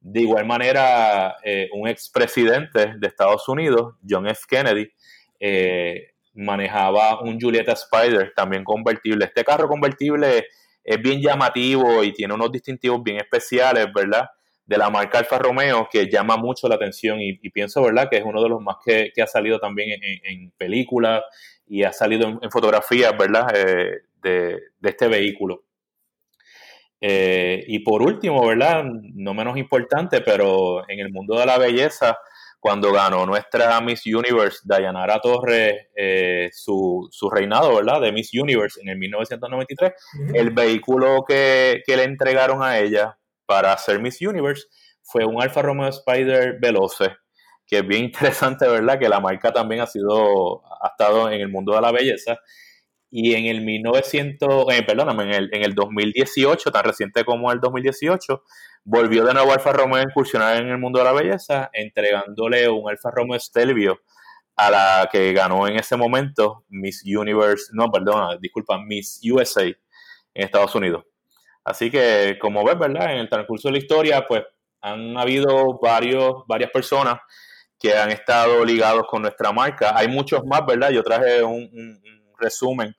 De igual manera, eh, un expresidente de Estados Unidos, John F. Kennedy, eh, manejaba un Julieta Spider también convertible. Este carro convertible es bien llamativo y tiene unos distintivos bien especiales, ¿verdad? De la marca Alfa Romeo que llama mucho la atención y, pienso, ¿verdad?, que es uno de los más que, ha salido también en, películas y ha salido en, fotografías, ¿verdad?, eh, de, este vehículo. Eh, y por último, ¿verdad?, no menos importante, pero en el mundo de la belleza, cuando ganó nuestra Miss Universe, Dayanara Torres, eh, su, su, reinado, ¿verdad?, de Miss Universe en el 1993, el vehículo que, que le entregaron a ella para hacer Miss Universe fue un Alfa Romeo Spider Veloce, que es bien interesante, ¿verdad? Que la marca también ha sido, ha estado en el mundo de la belleza. Y en el 1900, eh, perdóname, en el, en el 2018, tan reciente como el 2018, volvió de nuevo Alfa Romeo a incursionar en el mundo de la belleza, entregándole un Alfa Romeo Stelvio a la que ganó en ese momento Miss Universe, no, perdona, disculpa, Miss USA en Estados Unidos. Así que, como ves, ¿verdad? En el transcurso de la historia, pues han habido varios, varias personas que han estado ligados con nuestra marca. Hay muchos más, ¿verdad? Yo traje un, resumen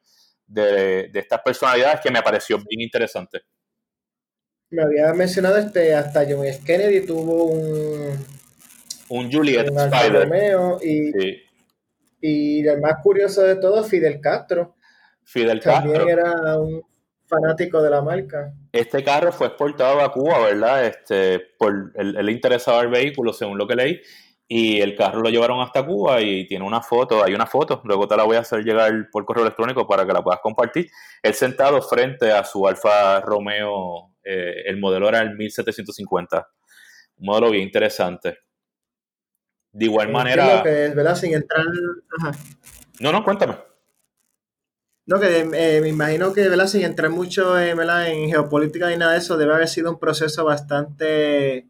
de, estas personalidades que me pareció bien interesante. Me había mencionado este, hasta John F. Kennedy tuvo un... Un Juliet Spider. y, y el más curioso de todo, Fidel Castro. Fidel Castro. También era un, fanático de la marca. Este carro fue exportado a Cuba, ¿verdad? Este, por él, le interesaba el vehículo, según lo que leí, y el carro lo llevaron hasta Cuba y tiene una foto, hay una foto, luego te la voy a hacer llegar por correo electrónico para que la puedas compartir. Él sentado frente a su Alfa Romeo, eh, el modelo era el 1750, un modelo bien interesante. De igual manera... Que es, ¿verdad? Sin entrar... No, no, cuéntame. No, que eh, me imagino que, ¿verdad? Sin entrar mucho en geopolítica ni nada de eso, debe haber sido un proceso bastante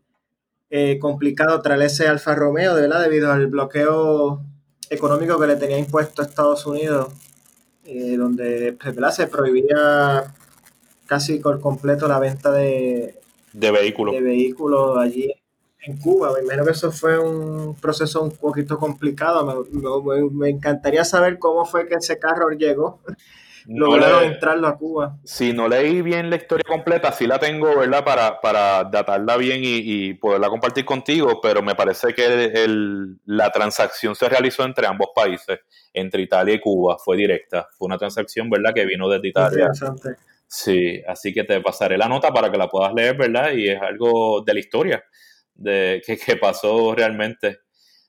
eh, complicado traer ese Alfa Romeo, de verdad, debido al bloqueo económico que le tenía impuesto a Estados Unidos, eh, donde pues, ¿verdad? se prohibía casi por completo la venta de, de vehículos. De vehículos allí en Cuba. Me imagino que eso fue un proceso un poquito complicado. Me, encantaría saber cómo fue que ese carro llegó. Lograron entrarlo a Cuba. Si no leí bien la historia completa, sí la tengo, ¿verdad? Para, para datarla bien y, poderla compartir contigo, pero me parece que la transacción se realizó entre ambos países, entre Italia y Cuba, fue directa. Fue una transacción, ¿verdad? Que vino desde Italia. Sí, así que te pasaré la nota para que la puedas leer, ¿verdad? Y es algo de la historia de que, pasó realmente.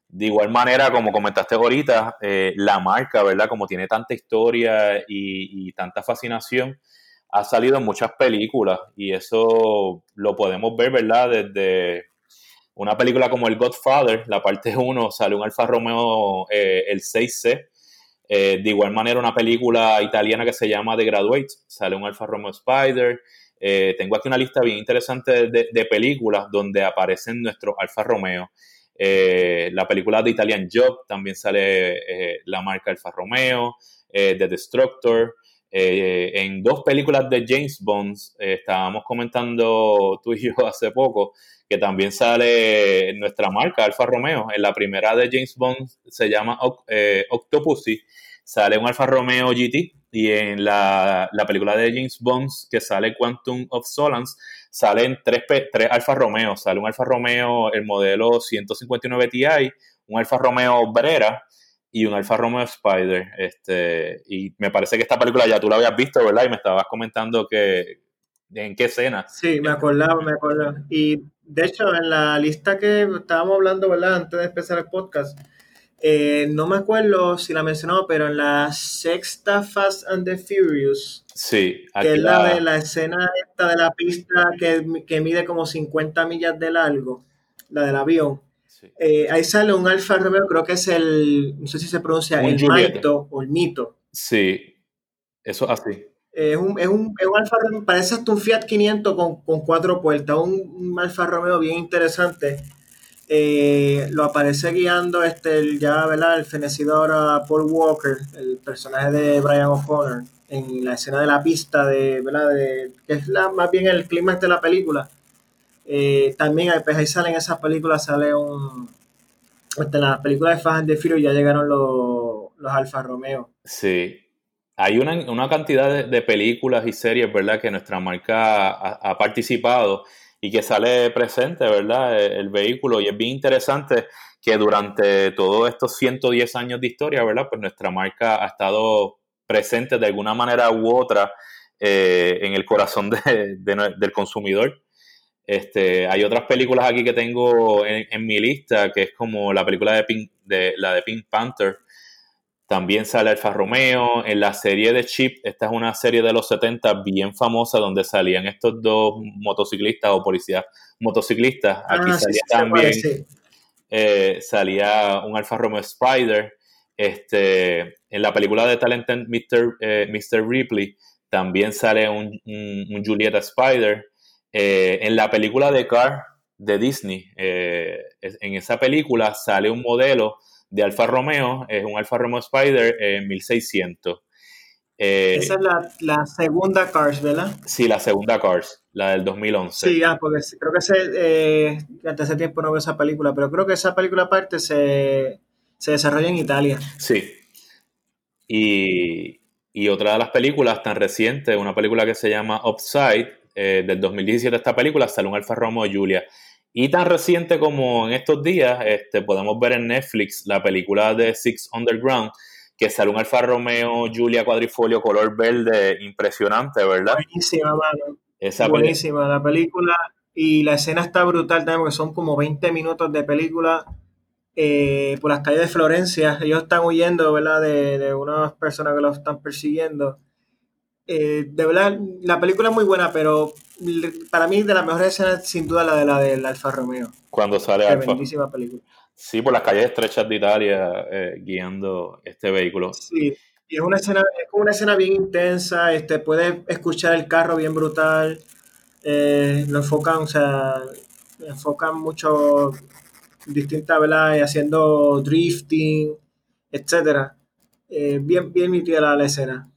De igual manera, como comentaste ahorita, eh, la marca, ¿verdad? Como tiene tanta historia y, tanta fascinación, ha salido en muchas películas y eso lo podemos ver, ¿verdad? Desde una película como El Godfather, la parte 1, sale un Alfa Romeo, eh, el 6C, eh, de igual manera, una película italiana que se llama The Graduate, sale un Alfa Romeo Spider. Eh, tengo aquí una lista bien interesante de, películas donde aparecen nuestros Alfa Romeo. Eh, la película de Italian Job también sale la marca Alfa Romeo, The Destructor. en dos películas de James Bond, estábamos comentando tú y yo hace poco, que también sale nuestra marca Alfa Romeo. En la primera de James Bond se llama Octopussy sale un Alfa Romeo GT y en la, película de James Bond que sale Quantum of Solace salen tres, tres Alfa Romeo. Sale un Alfa Romeo, el modelo 159 Ti, un Alfa Romeo Brera y un Alfa Romeo Spider. Este, y me parece que esta película ya tú la habías visto, ¿verdad? Y me estabas comentando que en qué escena. Sí, me acordaba, me acordaba. Y de hecho, en la lista que estábamos hablando, ¿verdad? Antes de empezar el podcast, eh, no me acuerdo si la mencionó, pero en la sexta Fast and the Furious. Sí, que es la, de la escena esta de la pista que, mide como 50 millas de largo, la del avión. Eh, ahí sale un Alfa Romeo, creo que es el, no sé si se pronuncia, el Mito o el Mito. Sí, eso así. es, un, es, un, Alfa Romeo, parece hasta un Fiat 500 con, cuatro puertas, un, un Alfa Romeo bien interesante eh, lo aparece guiando este el, ya, ¿verdad? El fenecido ahora Paul Walker, el personaje de Brian O'Connor, en la escena de la pista, de, ¿verdad? De, que es la, más bien el clímax de la película. Eh, también pues ahí sale en esa película, sale un... En la película de Fast and the Furious ya llegaron los, los Alfa Romeo. Sí, hay una, cantidad de, películas y series, ¿verdad?, que nuestra marca ha participado y que sale presente, ¿verdad? E, el, vehículo y es bien interesante que durante todos estos 110 años de historia, ¿verdad? Pues nuestra marca ha estado presente de alguna manera u otra eh, en el corazón del consumidor. Este, hay otras películas aquí que tengo en, mi lista, que es como la película de, Pink, de la de Pink Panther, también sale Alfa Romeo. En la serie de Chip, esta es una serie de los 70 bien famosa donde salían estos dos motociclistas o policías motociclistas. Aquí ah, salía también eh, salía un Alfa Romeo Spider. Este, en la película de Talented Mr. Eh, Mr. Ripley también sale un, un, Julieta Spider. Eh, en la película de Car de Disney, en esa película sale un modelo de Alfa Romeo, es un Alfa Romeo Spider en 1600. Eh, Esa es la, segunda Cars, ¿verdad? Sí, la segunda Cars, la del 2011. Sí, ah, porque creo que se, eh, hace tiempo no veo esa película, pero creo que esa película aparte se, desarrolla en Italia. Sí. Y, otra de las películas tan recientes, una película que se llama Upside, eh, del 2017 esta película, sale un Alfa Romeo Julia. Y tan reciente como en estos días, este, podemos ver en Netflix la película de Six Underground, que sale un Alfa Romeo Julia Cuadrifolio color verde impresionante, ¿verdad? Buenísima, mano. Esa Buenísima la película. Y la escena está brutal también, porque son como 20 minutos de película eh, por las calles de Florencia. Ellos están huyendo, ¿verdad? De, de unas personas que los están persiguiendo. Eh, de verdad, la película es muy buena, pero para mí de las mejores escenas sin duda la de la del Alfa Romeo. Cuando sale Alfa. película. Sí, por las calles estrechas de Italia eh, guiando este vehículo. Sí, y es una escena, es una escena bien intensa, este, puedes escuchar el carro bien brutal, eh, lo enfocan, o sea, enfocan mucho distintas, ¿verdad? Haciendo drifting, etcétera. bien, bien nítida la, la escena.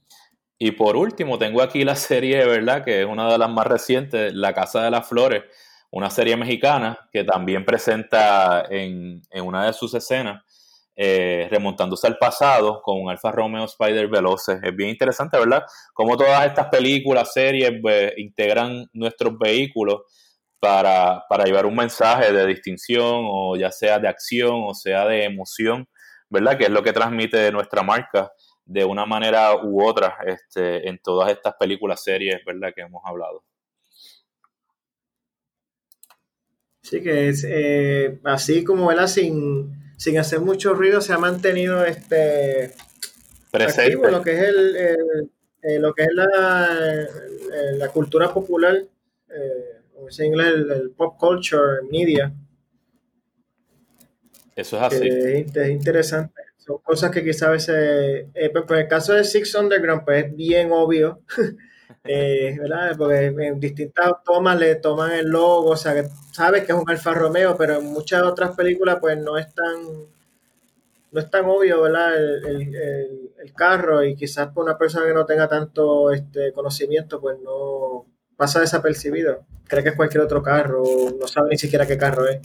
Y por último, tengo aquí la serie, ¿verdad? Que es una de las más recientes, La Casa de las Flores, una serie mexicana que también presenta en, una de sus escenas, eh, remontándose al pasado con un Alfa Romeo Spider Veloce. Es bien interesante, ¿verdad? Cómo todas estas películas, series, pues, integran nuestros vehículos para, para llevar un mensaje de distinción o ya sea de acción o sea de emoción, ¿verdad? Que es lo que transmite nuestra marca de una manera u otra este, en todas estas películas, series, ¿verdad? Que hemos hablado. Sí, que es eh, así como, ¿verdad? Sin, sin hacer mucho ruido se ha mantenido este Presente. lo que es el, eh, lo que es la, la cultura popular, eh, dice en inglés, el, pop culture media. Eso es así. es, interesante. Son cosas que quizás a veces, eh, pues, pues, el caso de Six Underground, pues es bien obvio, ¿verdad? Porque en distintas tomas le toman el logo, o sea, que sabes que es un Alfa Romeo, pero en muchas otras películas, pues no es tan no es tan obvio, ¿verdad? El, carro y quizás por una persona que no tenga tanto este conocimiento, pues no pasa desapercibido. Cree que es cualquier otro carro, no sabe ni siquiera qué carro es.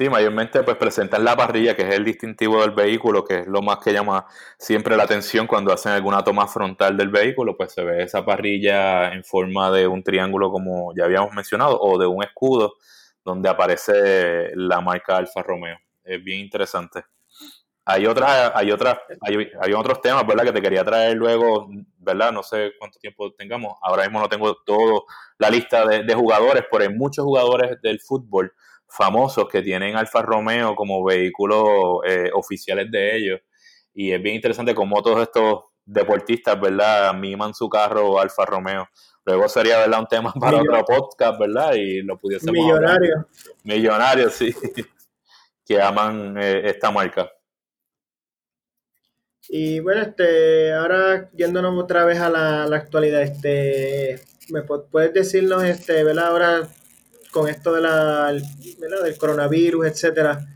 Sí, mayormente pues presentan la parrilla, que es el distintivo del vehículo, que es lo más que llama siempre la atención cuando hacen alguna toma frontal del vehículo, pues se ve esa parrilla en forma de un triángulo como ya habíamos mencionado, o de un escudo donde aparece la marca Alfa Romeo. Es bien interesante. Hay otras, hay otras, hay, otros temas, ¿verdad? Que te quería traer luego, ¿verdad? No sé cuánto tiempo tengamos. Ahora mismo no tengo todo la lista de, jugadores, pero hay muchos jugadores del fútbol famosos que tienen Alfa Romeo como vehículos eh, oficiales de ellos. Y es bien interesante cómo todos estos deportistas, ¿verdad? Miman su carro Alfa Romeo. Luego sería, ¿verdad? Un tema para otro podcast, ¿verdad? Y lo pudiésemos Millonario. Millonarios, sí. que aman eh, esta marca. Y bueno, este, ahora yéndonos otra vez a la, actualidad, este, ¿me puedes decirnos, este, ¿verdad? Ahora con esto de la, ¿verdad? del coronavirus, etcétera,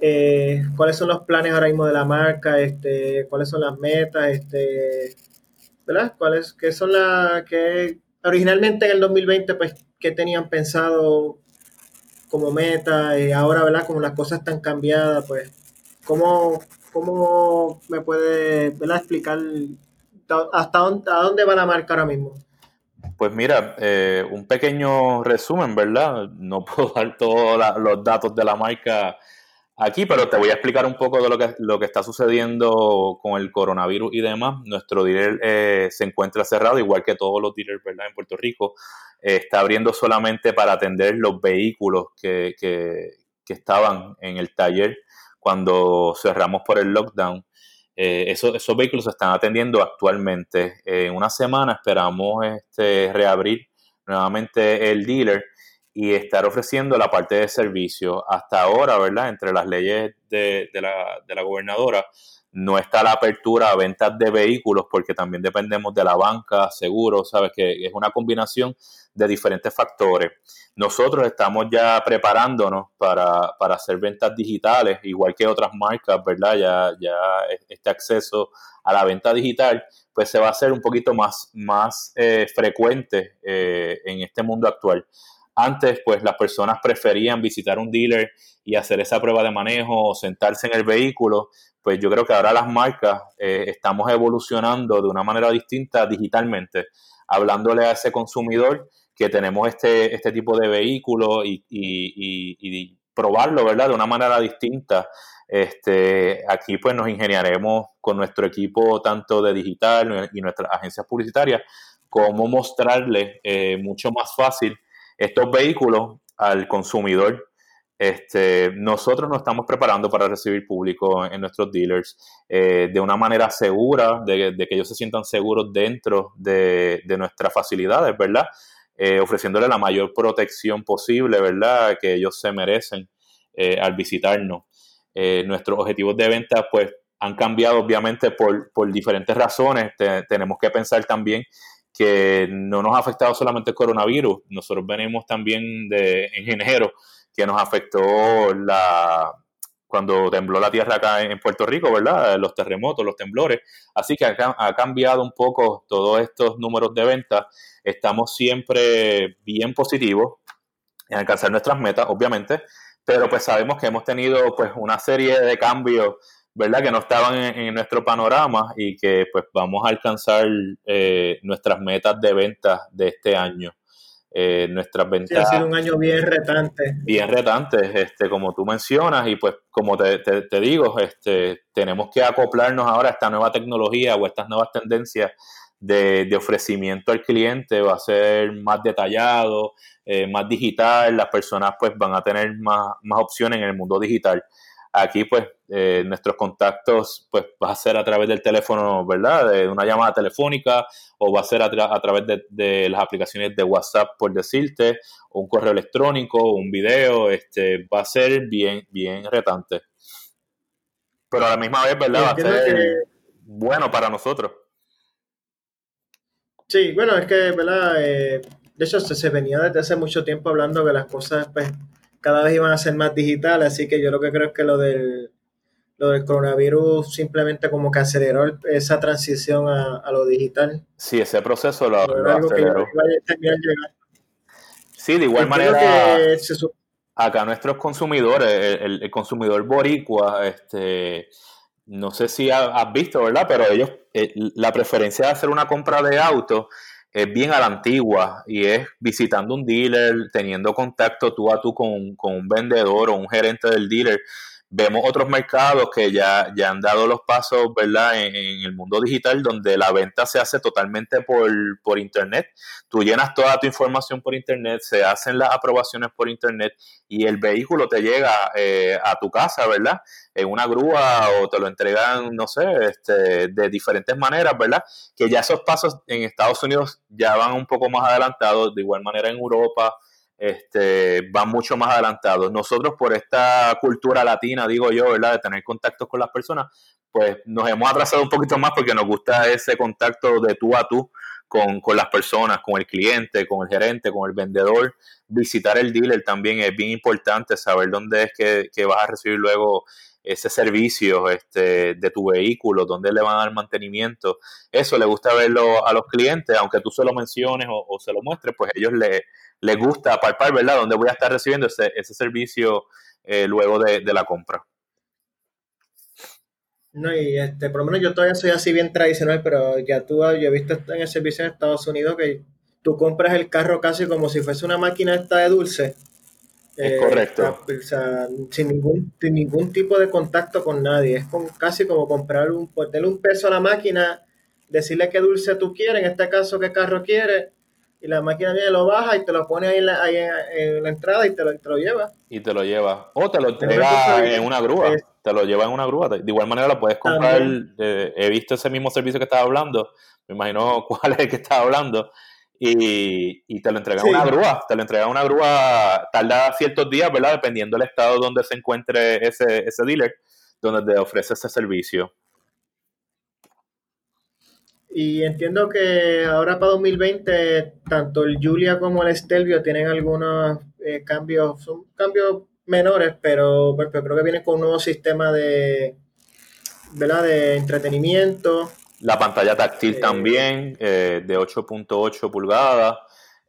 eh, ¿cuáles son los planes ahora mismo de la marca? Este, ¿cuáles son las metas? Este, ¿verdad? ¿Cuáles, qué son las que originalmente en el 2020, pues, qué tenían pensado como meta y ahora, ¿verdad? Como las cosas están cambiadas, pues, ¿cómo, ¿Cómo me puede explicar hasta dónde, a dónde va la marca ahora mismo? Pues mira, eh, un pequeño resumen, ¿verdad? No puedo dar todos los datos de la marca aquí, pero te voy a explicar un poco de lo que, lo que está sucediendo con el coronavirus y demás. Nuestro dealer eh, se encuentra cerrado, igual que todos los dealers, ¿verdad? En Puerto Rico. Eh, está abriendo solamente para atender los vehículos que, que, que estaban en el taller cuando cerramos por el lockdown. Eh, esos, vehículos se están atendiendo actualmente. en una semana esperamos este, reabrir nuevamente el dealer y estar ofreciendo la parte de servicio. Hasta ahora, ¿verdad? Entre las leyes de, la, de la gobernadora, no está la apertura a ventas de vehículos porque también dependemos de la banca, seguros, sabes que es una combinación de diferentes factores. Nosotros estamos ya preparándonos para, hacer ventas digitales, igual que otras marcas, ¿verdad? Ya, ya este acceso a la venta digital, pues se va a hacer un poquito más, más eh, frecuente eh, en este mundo actual. Antes, pues las personas preferían visitar un dealer y hacer esa prueba de manejo o sentarse en el vehículo, pues yo creo que ahora las marcas eh, estamos evolucionando de una manera distinta digitalmente, hablándole a ese consumidor que tenemos este, este tipo de vehículo y, y, probarlo, ¿verdad? De una manera distinta. Este, aquí pues nos ingeniaremos con nuestro equipo tanto de digital y nuestras agencias publicitarias cómo mostrarle eh, mucho más fácil estos vehículos al consumidor. Este, nosotros nos estamos preparando para recibir público en nuestros dealers eh, de una manera segura, de, que ellos se sientan seguros dentro de, de nuestras facilidades, ¿verdad? Eh, ofreciéndole la mayor protección posible, ¿verdad? Que ellos se merecen eh, al visitarnos. Eh, nuestros objetivos de venta, pues, han cambiado obviamente por, diferentes razones. tenemos que pensar también que no nos ha afectado solamente el coronavirus. Nosotros venimos también de, en enero, que nos afectó la, cuando tembló la tierra acá en Puerto Rico, ¿verdad? Los terremotos, los temblores. Así que ha cambiado un poco todos estos números de ventas estamos siempre bien positivos en alcanzar nuestras metas, obviamente, pero pues sabemos que hemos tenido pues una serie de cambios, ¿verdad? Que no estaban en, nuestro panorama y que pues vamos a alcanzar eh, nuestras metas de ventas de este año. Eh, nuestras ventas. ha sido un año bien retante. Bien retante, este, como tú mencionas, y pues como te, te, digo, este, tenemos que acoplarnos ahora a esta nueva tecnología o estas nuevas tendencias de, de ofrecimiento al cliente, va a ser más detallado, eh, más digital, las personas pues van a tener más, más opciones en el mundo digital. Aquí, pues, eh, nuestros contactos, pues, va a ser a través del teléfono, ¿verdad? De una llamada telefónica o va a ser a, través de, las aplicaciones de WhatsApp, por decirte, o un correo electrónico, o un video, este, va a ser bien, bien retante. Pero a la misma vez, ¿verdad? Va a ser bueno para nosotros. Sí, bueno, es que, ¿verdad? Eh, de hecho, se, se venía desde hace mucho tiempo hablando que las cosas, pues, cada vez iban a ser más digitales, así que yo lo que creo es que lo del, lo del coronavirus simplemente como que aceleró esa transición a, lo digital. Sí, ese proceso lo, aceleró. Sí, de igual manera, acá nuestros consumidores, el, consumidor boricua, este, no sé si has visto, ¿verdad? Pero ellos, eh, la preferencia de hacer una compra de auto es bien a la antigua y es visitando un dealer, teniendo contacto tú a tú con, con un vendedor o un gerente del dealer vemos otros mercados que ya, ya han dado los pasos, ¿verdad? En, el mundo digital, donde la venta se hace totalmente por, por, Internet. Tú llenas toda tu información por Internet, se hacen las aprobaciones por Internet y el vehículo te llega eh, a tu casa, ¿verdad? En una grúa o te lo entregan, no sé, este, de diferentes maneras, ¿verdad? Que ya esos pasos en Estados Unidos ya van un poco más adelantados, de igual manera en Europa este, van mucho más adelantados. Nosotros por esta cultura latina, digo yo, ¿verdad? De tener contactos con las personas, pues nos hemos atrasado un poquito más porque nos gusta ese contacto de tú a tú con, las personas, con el cliente, con el gerente, con el vendedor. Visitar el dealer también es bien importante, saber dónde es que, vas a recibir luego ese servicio este, de tu vehículo, dónde le van a dar mantenimiento. Eso le gusta verlo a los clientes, aunque tú se lo menciones o, o se lo muestres, pues ellos le, les gusta palpar, ¿verdad? Donde voy a estar recibiendo ese, ese servicio eh, luego de, la compra. No, y este, por lo menos yo todavía soy así bien tradicional, pero ya tú, yo he visto en el servicio en Estados Unidos que tú compras el carro casi como si fuese una máquina esta de dulce. Es eh, correcto. O sea, sin ningún, sin ningún tipo de contacto con nadie. Es casi como comprar un, ponerle un peso a la máquina, decirle qué dulce tú quieres, en este caso qué carro quieres, y la máquina viene, lo baja y te lo pone ahí en la, en, la entrada y te lo, te lo, lleva. Y te lo lleva. O te lo entrega en una grúa. Te lo lleva en una grúa. De igual manera lo puedes comprar. Eh, he visto ese mismo servicio que estaba hablando. Me imagino cuál es el que estaba hablando. Y, y te lo entrega en una grúa. Te lo entrega en una grúa. Tarda ciertos días, ¿verdad? Dependiendo del estado donde se encuentre ese, ese dealer, donde te ofrece ese servicio. Y entiendo que ahora para 2020, tanto el Julia como el Stelvio tienen algunos eh, cambios, son cambios menores, pero, pero, creo que viene con un nuevo sistema de, ¿verdad? de entretenimiento. La pantalla táctil eh, también, eh, de 8.8 pulgadas.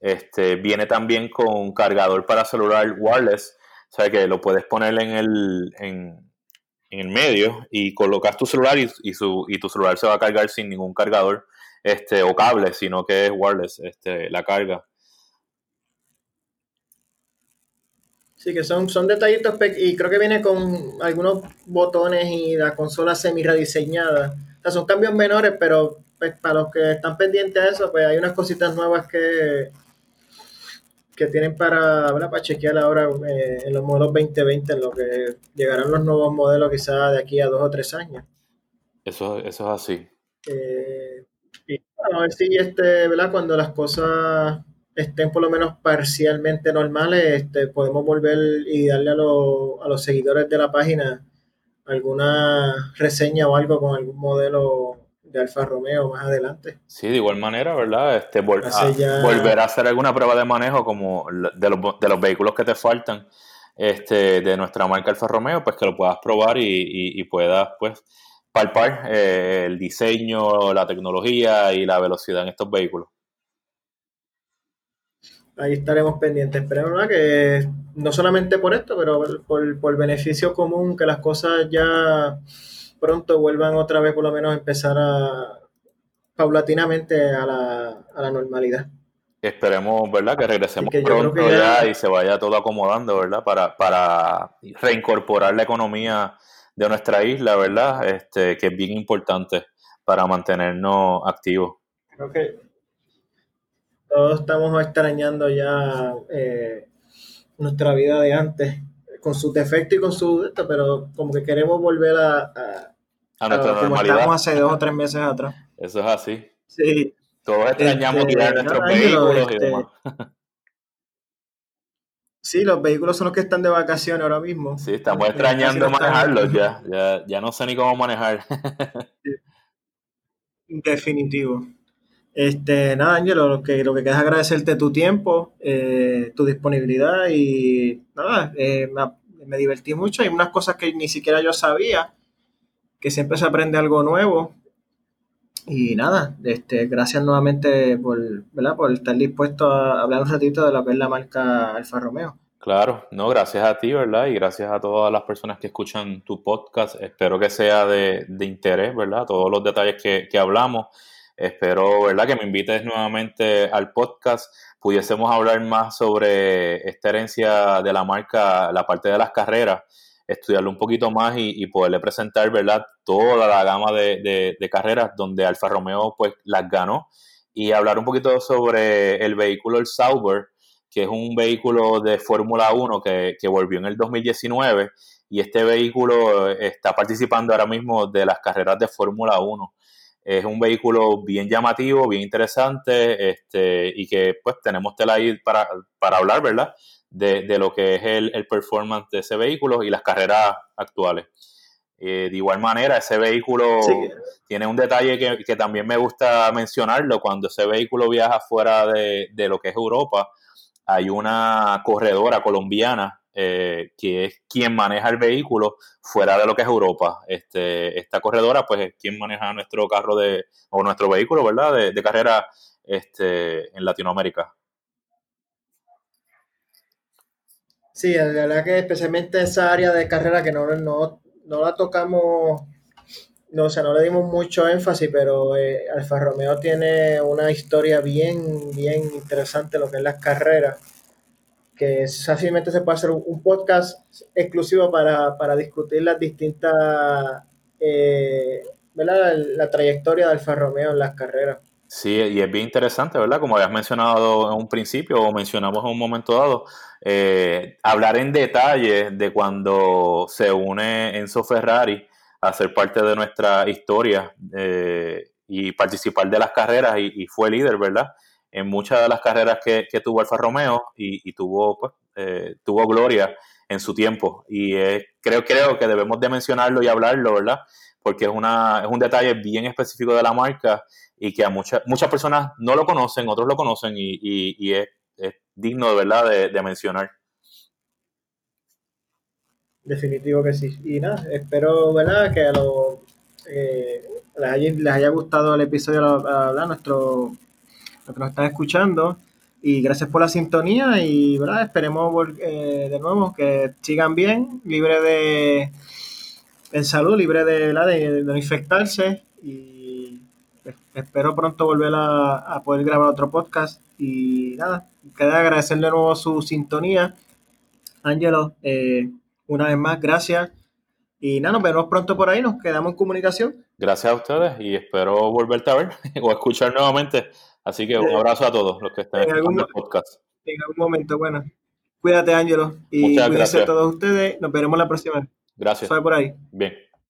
Este, viene también con cargador para celular wireless, o sea que lo puedes poner en el, en, en el medio y colocas tu celular y, su, y tu celular se va a cargar sin ningún cargador este, o cable, sino que es wireless este, la carga. Sí, que son, son detallitos y creo que viene con algunos botones y la consola semi rediseñada. O sea, son cambios menores, pero para los que están pendientes a eso, pues hay unas cositas nuevas que, que tienen para, para chequear ahora eh, en los modelos 2020, en lo que llegarán los nuevos modelos quizás de aquí a dos o tres años. Eso, eso es así. Eh, y bueno, a ver si este, ¿verdad? cuando las cosas estén por lo menos parcialmente normales, este, podemos volver y darle a, a los seguidores de la página alguna reseña o algo con algún modelo de Alfa Romeo más adelante. Sí, de igual manera, ¿verdad? Este, Volver a hacer alguna prueba de manejo como de los, de los vehículos que te faltan este, de nuestra marca Alfa Romeo, pues que lo puedas probar y, puedas pues palpar eh, el diseño, la tecnología y la velocidad en estos vehículos. Ahí estaremos pendientes. Pero ¿verdad? que no solamente por esto, pero por, por beneficio común, que las cosas ya pronto vuelvan otra vez por lo menos a empezar a paulatinamente a la, a la normalidad. Esperemos, ¿verdad? Que regresemos pronto ya... y se vaya todo acomodando, ¿verdad? Para, para reincorporar la economía de nuestra isla, ¿verdad? Este, que es bien importante para mantenernos activos. Creo que todos estamos extrañando ya eh, nuestra vida de antes, con sus defectos y con su... pero como que queremos volver a, a, nuestra normalidad. hace dos o tres meses atrás. Eso es así. Sí. Todos extrañamos este, nuestros vehículos y este, demás. Sí, los vehículos son los que están de vacaciones ahora mismo. Sí, estamos este, extrañando manejarlos ya. ya. Ya no sé ni cómo manejar. Definitivo. Este, nada, Ángelo, lo que, lo que queda es agradecerte tu tiempo, eh, tu disponibilidad y nada, eh, me, divertí mucho. Hay unas cosas que ni siquiera yo sabía, que siempre se aprende algo nuevo. Y nada, este, gracias nuevamente por, ¿verdad? por estar dispuesto a hablar un ratito de lo que es la marca Alfa Romeo. Claro, no, gracias a ti, ¿verdad? Y gracias a todas las personas que escuchan tu podcast. Espero que sea de, de interés, ¿verdad? Todos los detalles que, que hablamos. Espero, ¿verdad?, que me invites nuevamente al podcast. Pudiésemos hablar más sobre esta herencia de la marca, la parte de las carreras, estudiarlo un poquito más y, poderle presentar, ¿verdad?, toda la gama de, carreras donde Alfa Romeo, pues, las ganó. Y hablar un poquito sobre el vehículo, el Sauber, que es un vehículo de Fórmula 1 que, que volvió en el 2019 y este vehículo está participando ahora mismo de las carreras de Fórmula 1. Es un vehículo bien llamativo, bien interesante, este, y que pues tenemos tela ahí para, para hablar, ¿verdad? De, de, lo que es el, el, performance de ese vehículo y las carreras actuales. Eh, de igual manera, ese vehículo tiene un detalle que, que, también me gusta mencionarlo, cuando ese vehículo viaja fuera de, de lo que es Europa, hay una corredora colombiana eh, que es quien maneja el vehículo fuera de lo que es Europa. Este, esta corredora, pues, es quien maneja nuestro carro de, o nuestro vehículo, ¿verdad? De, carrera este, en Latinoamérica. Sí, la verdad que especialmente esa área de carrera que no, no, la tocamos, no, o sea, no le dimos mucho énfasis, pero eh, Alfa Romeo tiene una historia bien, bien interesante lo que es las carreras que fácilmente se puede hacer un, podcast exclusivo para, discutir las distintas, eh, ¿verdad? La, trayectoria de Alfa Romeo en las carreras. Sí, y es bien interesante, ¿verdad? Como habías mencionado en un principio o mencionamos en un momento dado, eh, hablar en detalle de cuando se une Enzo Ferrari a ser parte de nuestra historia eh, y participar de las carreras y, fue líder, ¿verdad? En muchas de las carreras que, tuvo Alfa Romeo y, tuvo, pues, eh, tuvo gloria en su tiempo. Y creo, creo que debemos de mencionarlo y hablarlo, ¿verdad? Porque es, una, es un detalle bien específico de la marca y que a muchas muchas personas no lo conocen, otros lo conocen y, es, digno, de verdad, de, mencionar. Definitivo que sí. Y nada, espero, ¿verdad? Que a los... Eh, les, haya, gustado el episodio, ¿verdad? Nuestro que nos están escuchando. Y gracias por la sintonía y ¿verdad? esperemos eh, de nuevo que sigan bien, libre de en salud, libre de, de, de infectarse y espero pronto volver a, poder grabar otro podcast y nada, queda agradecerle de nuevo su sintonía. Ángelo, eh, una vez más, gracias. Y nada, nos vemos pronto por ahí, nos quedamos en comunicación. Gracias a ustedes y espero volverte a ver o escuchar nuevamente Así que un abrazo a todos los que estén en algún, el podcast. En algún momento, bueno. Cuídate, Ángelo. Y cuídense a todos ustedes. Nos veremos la próxima. Gracias. por ahí. Bien.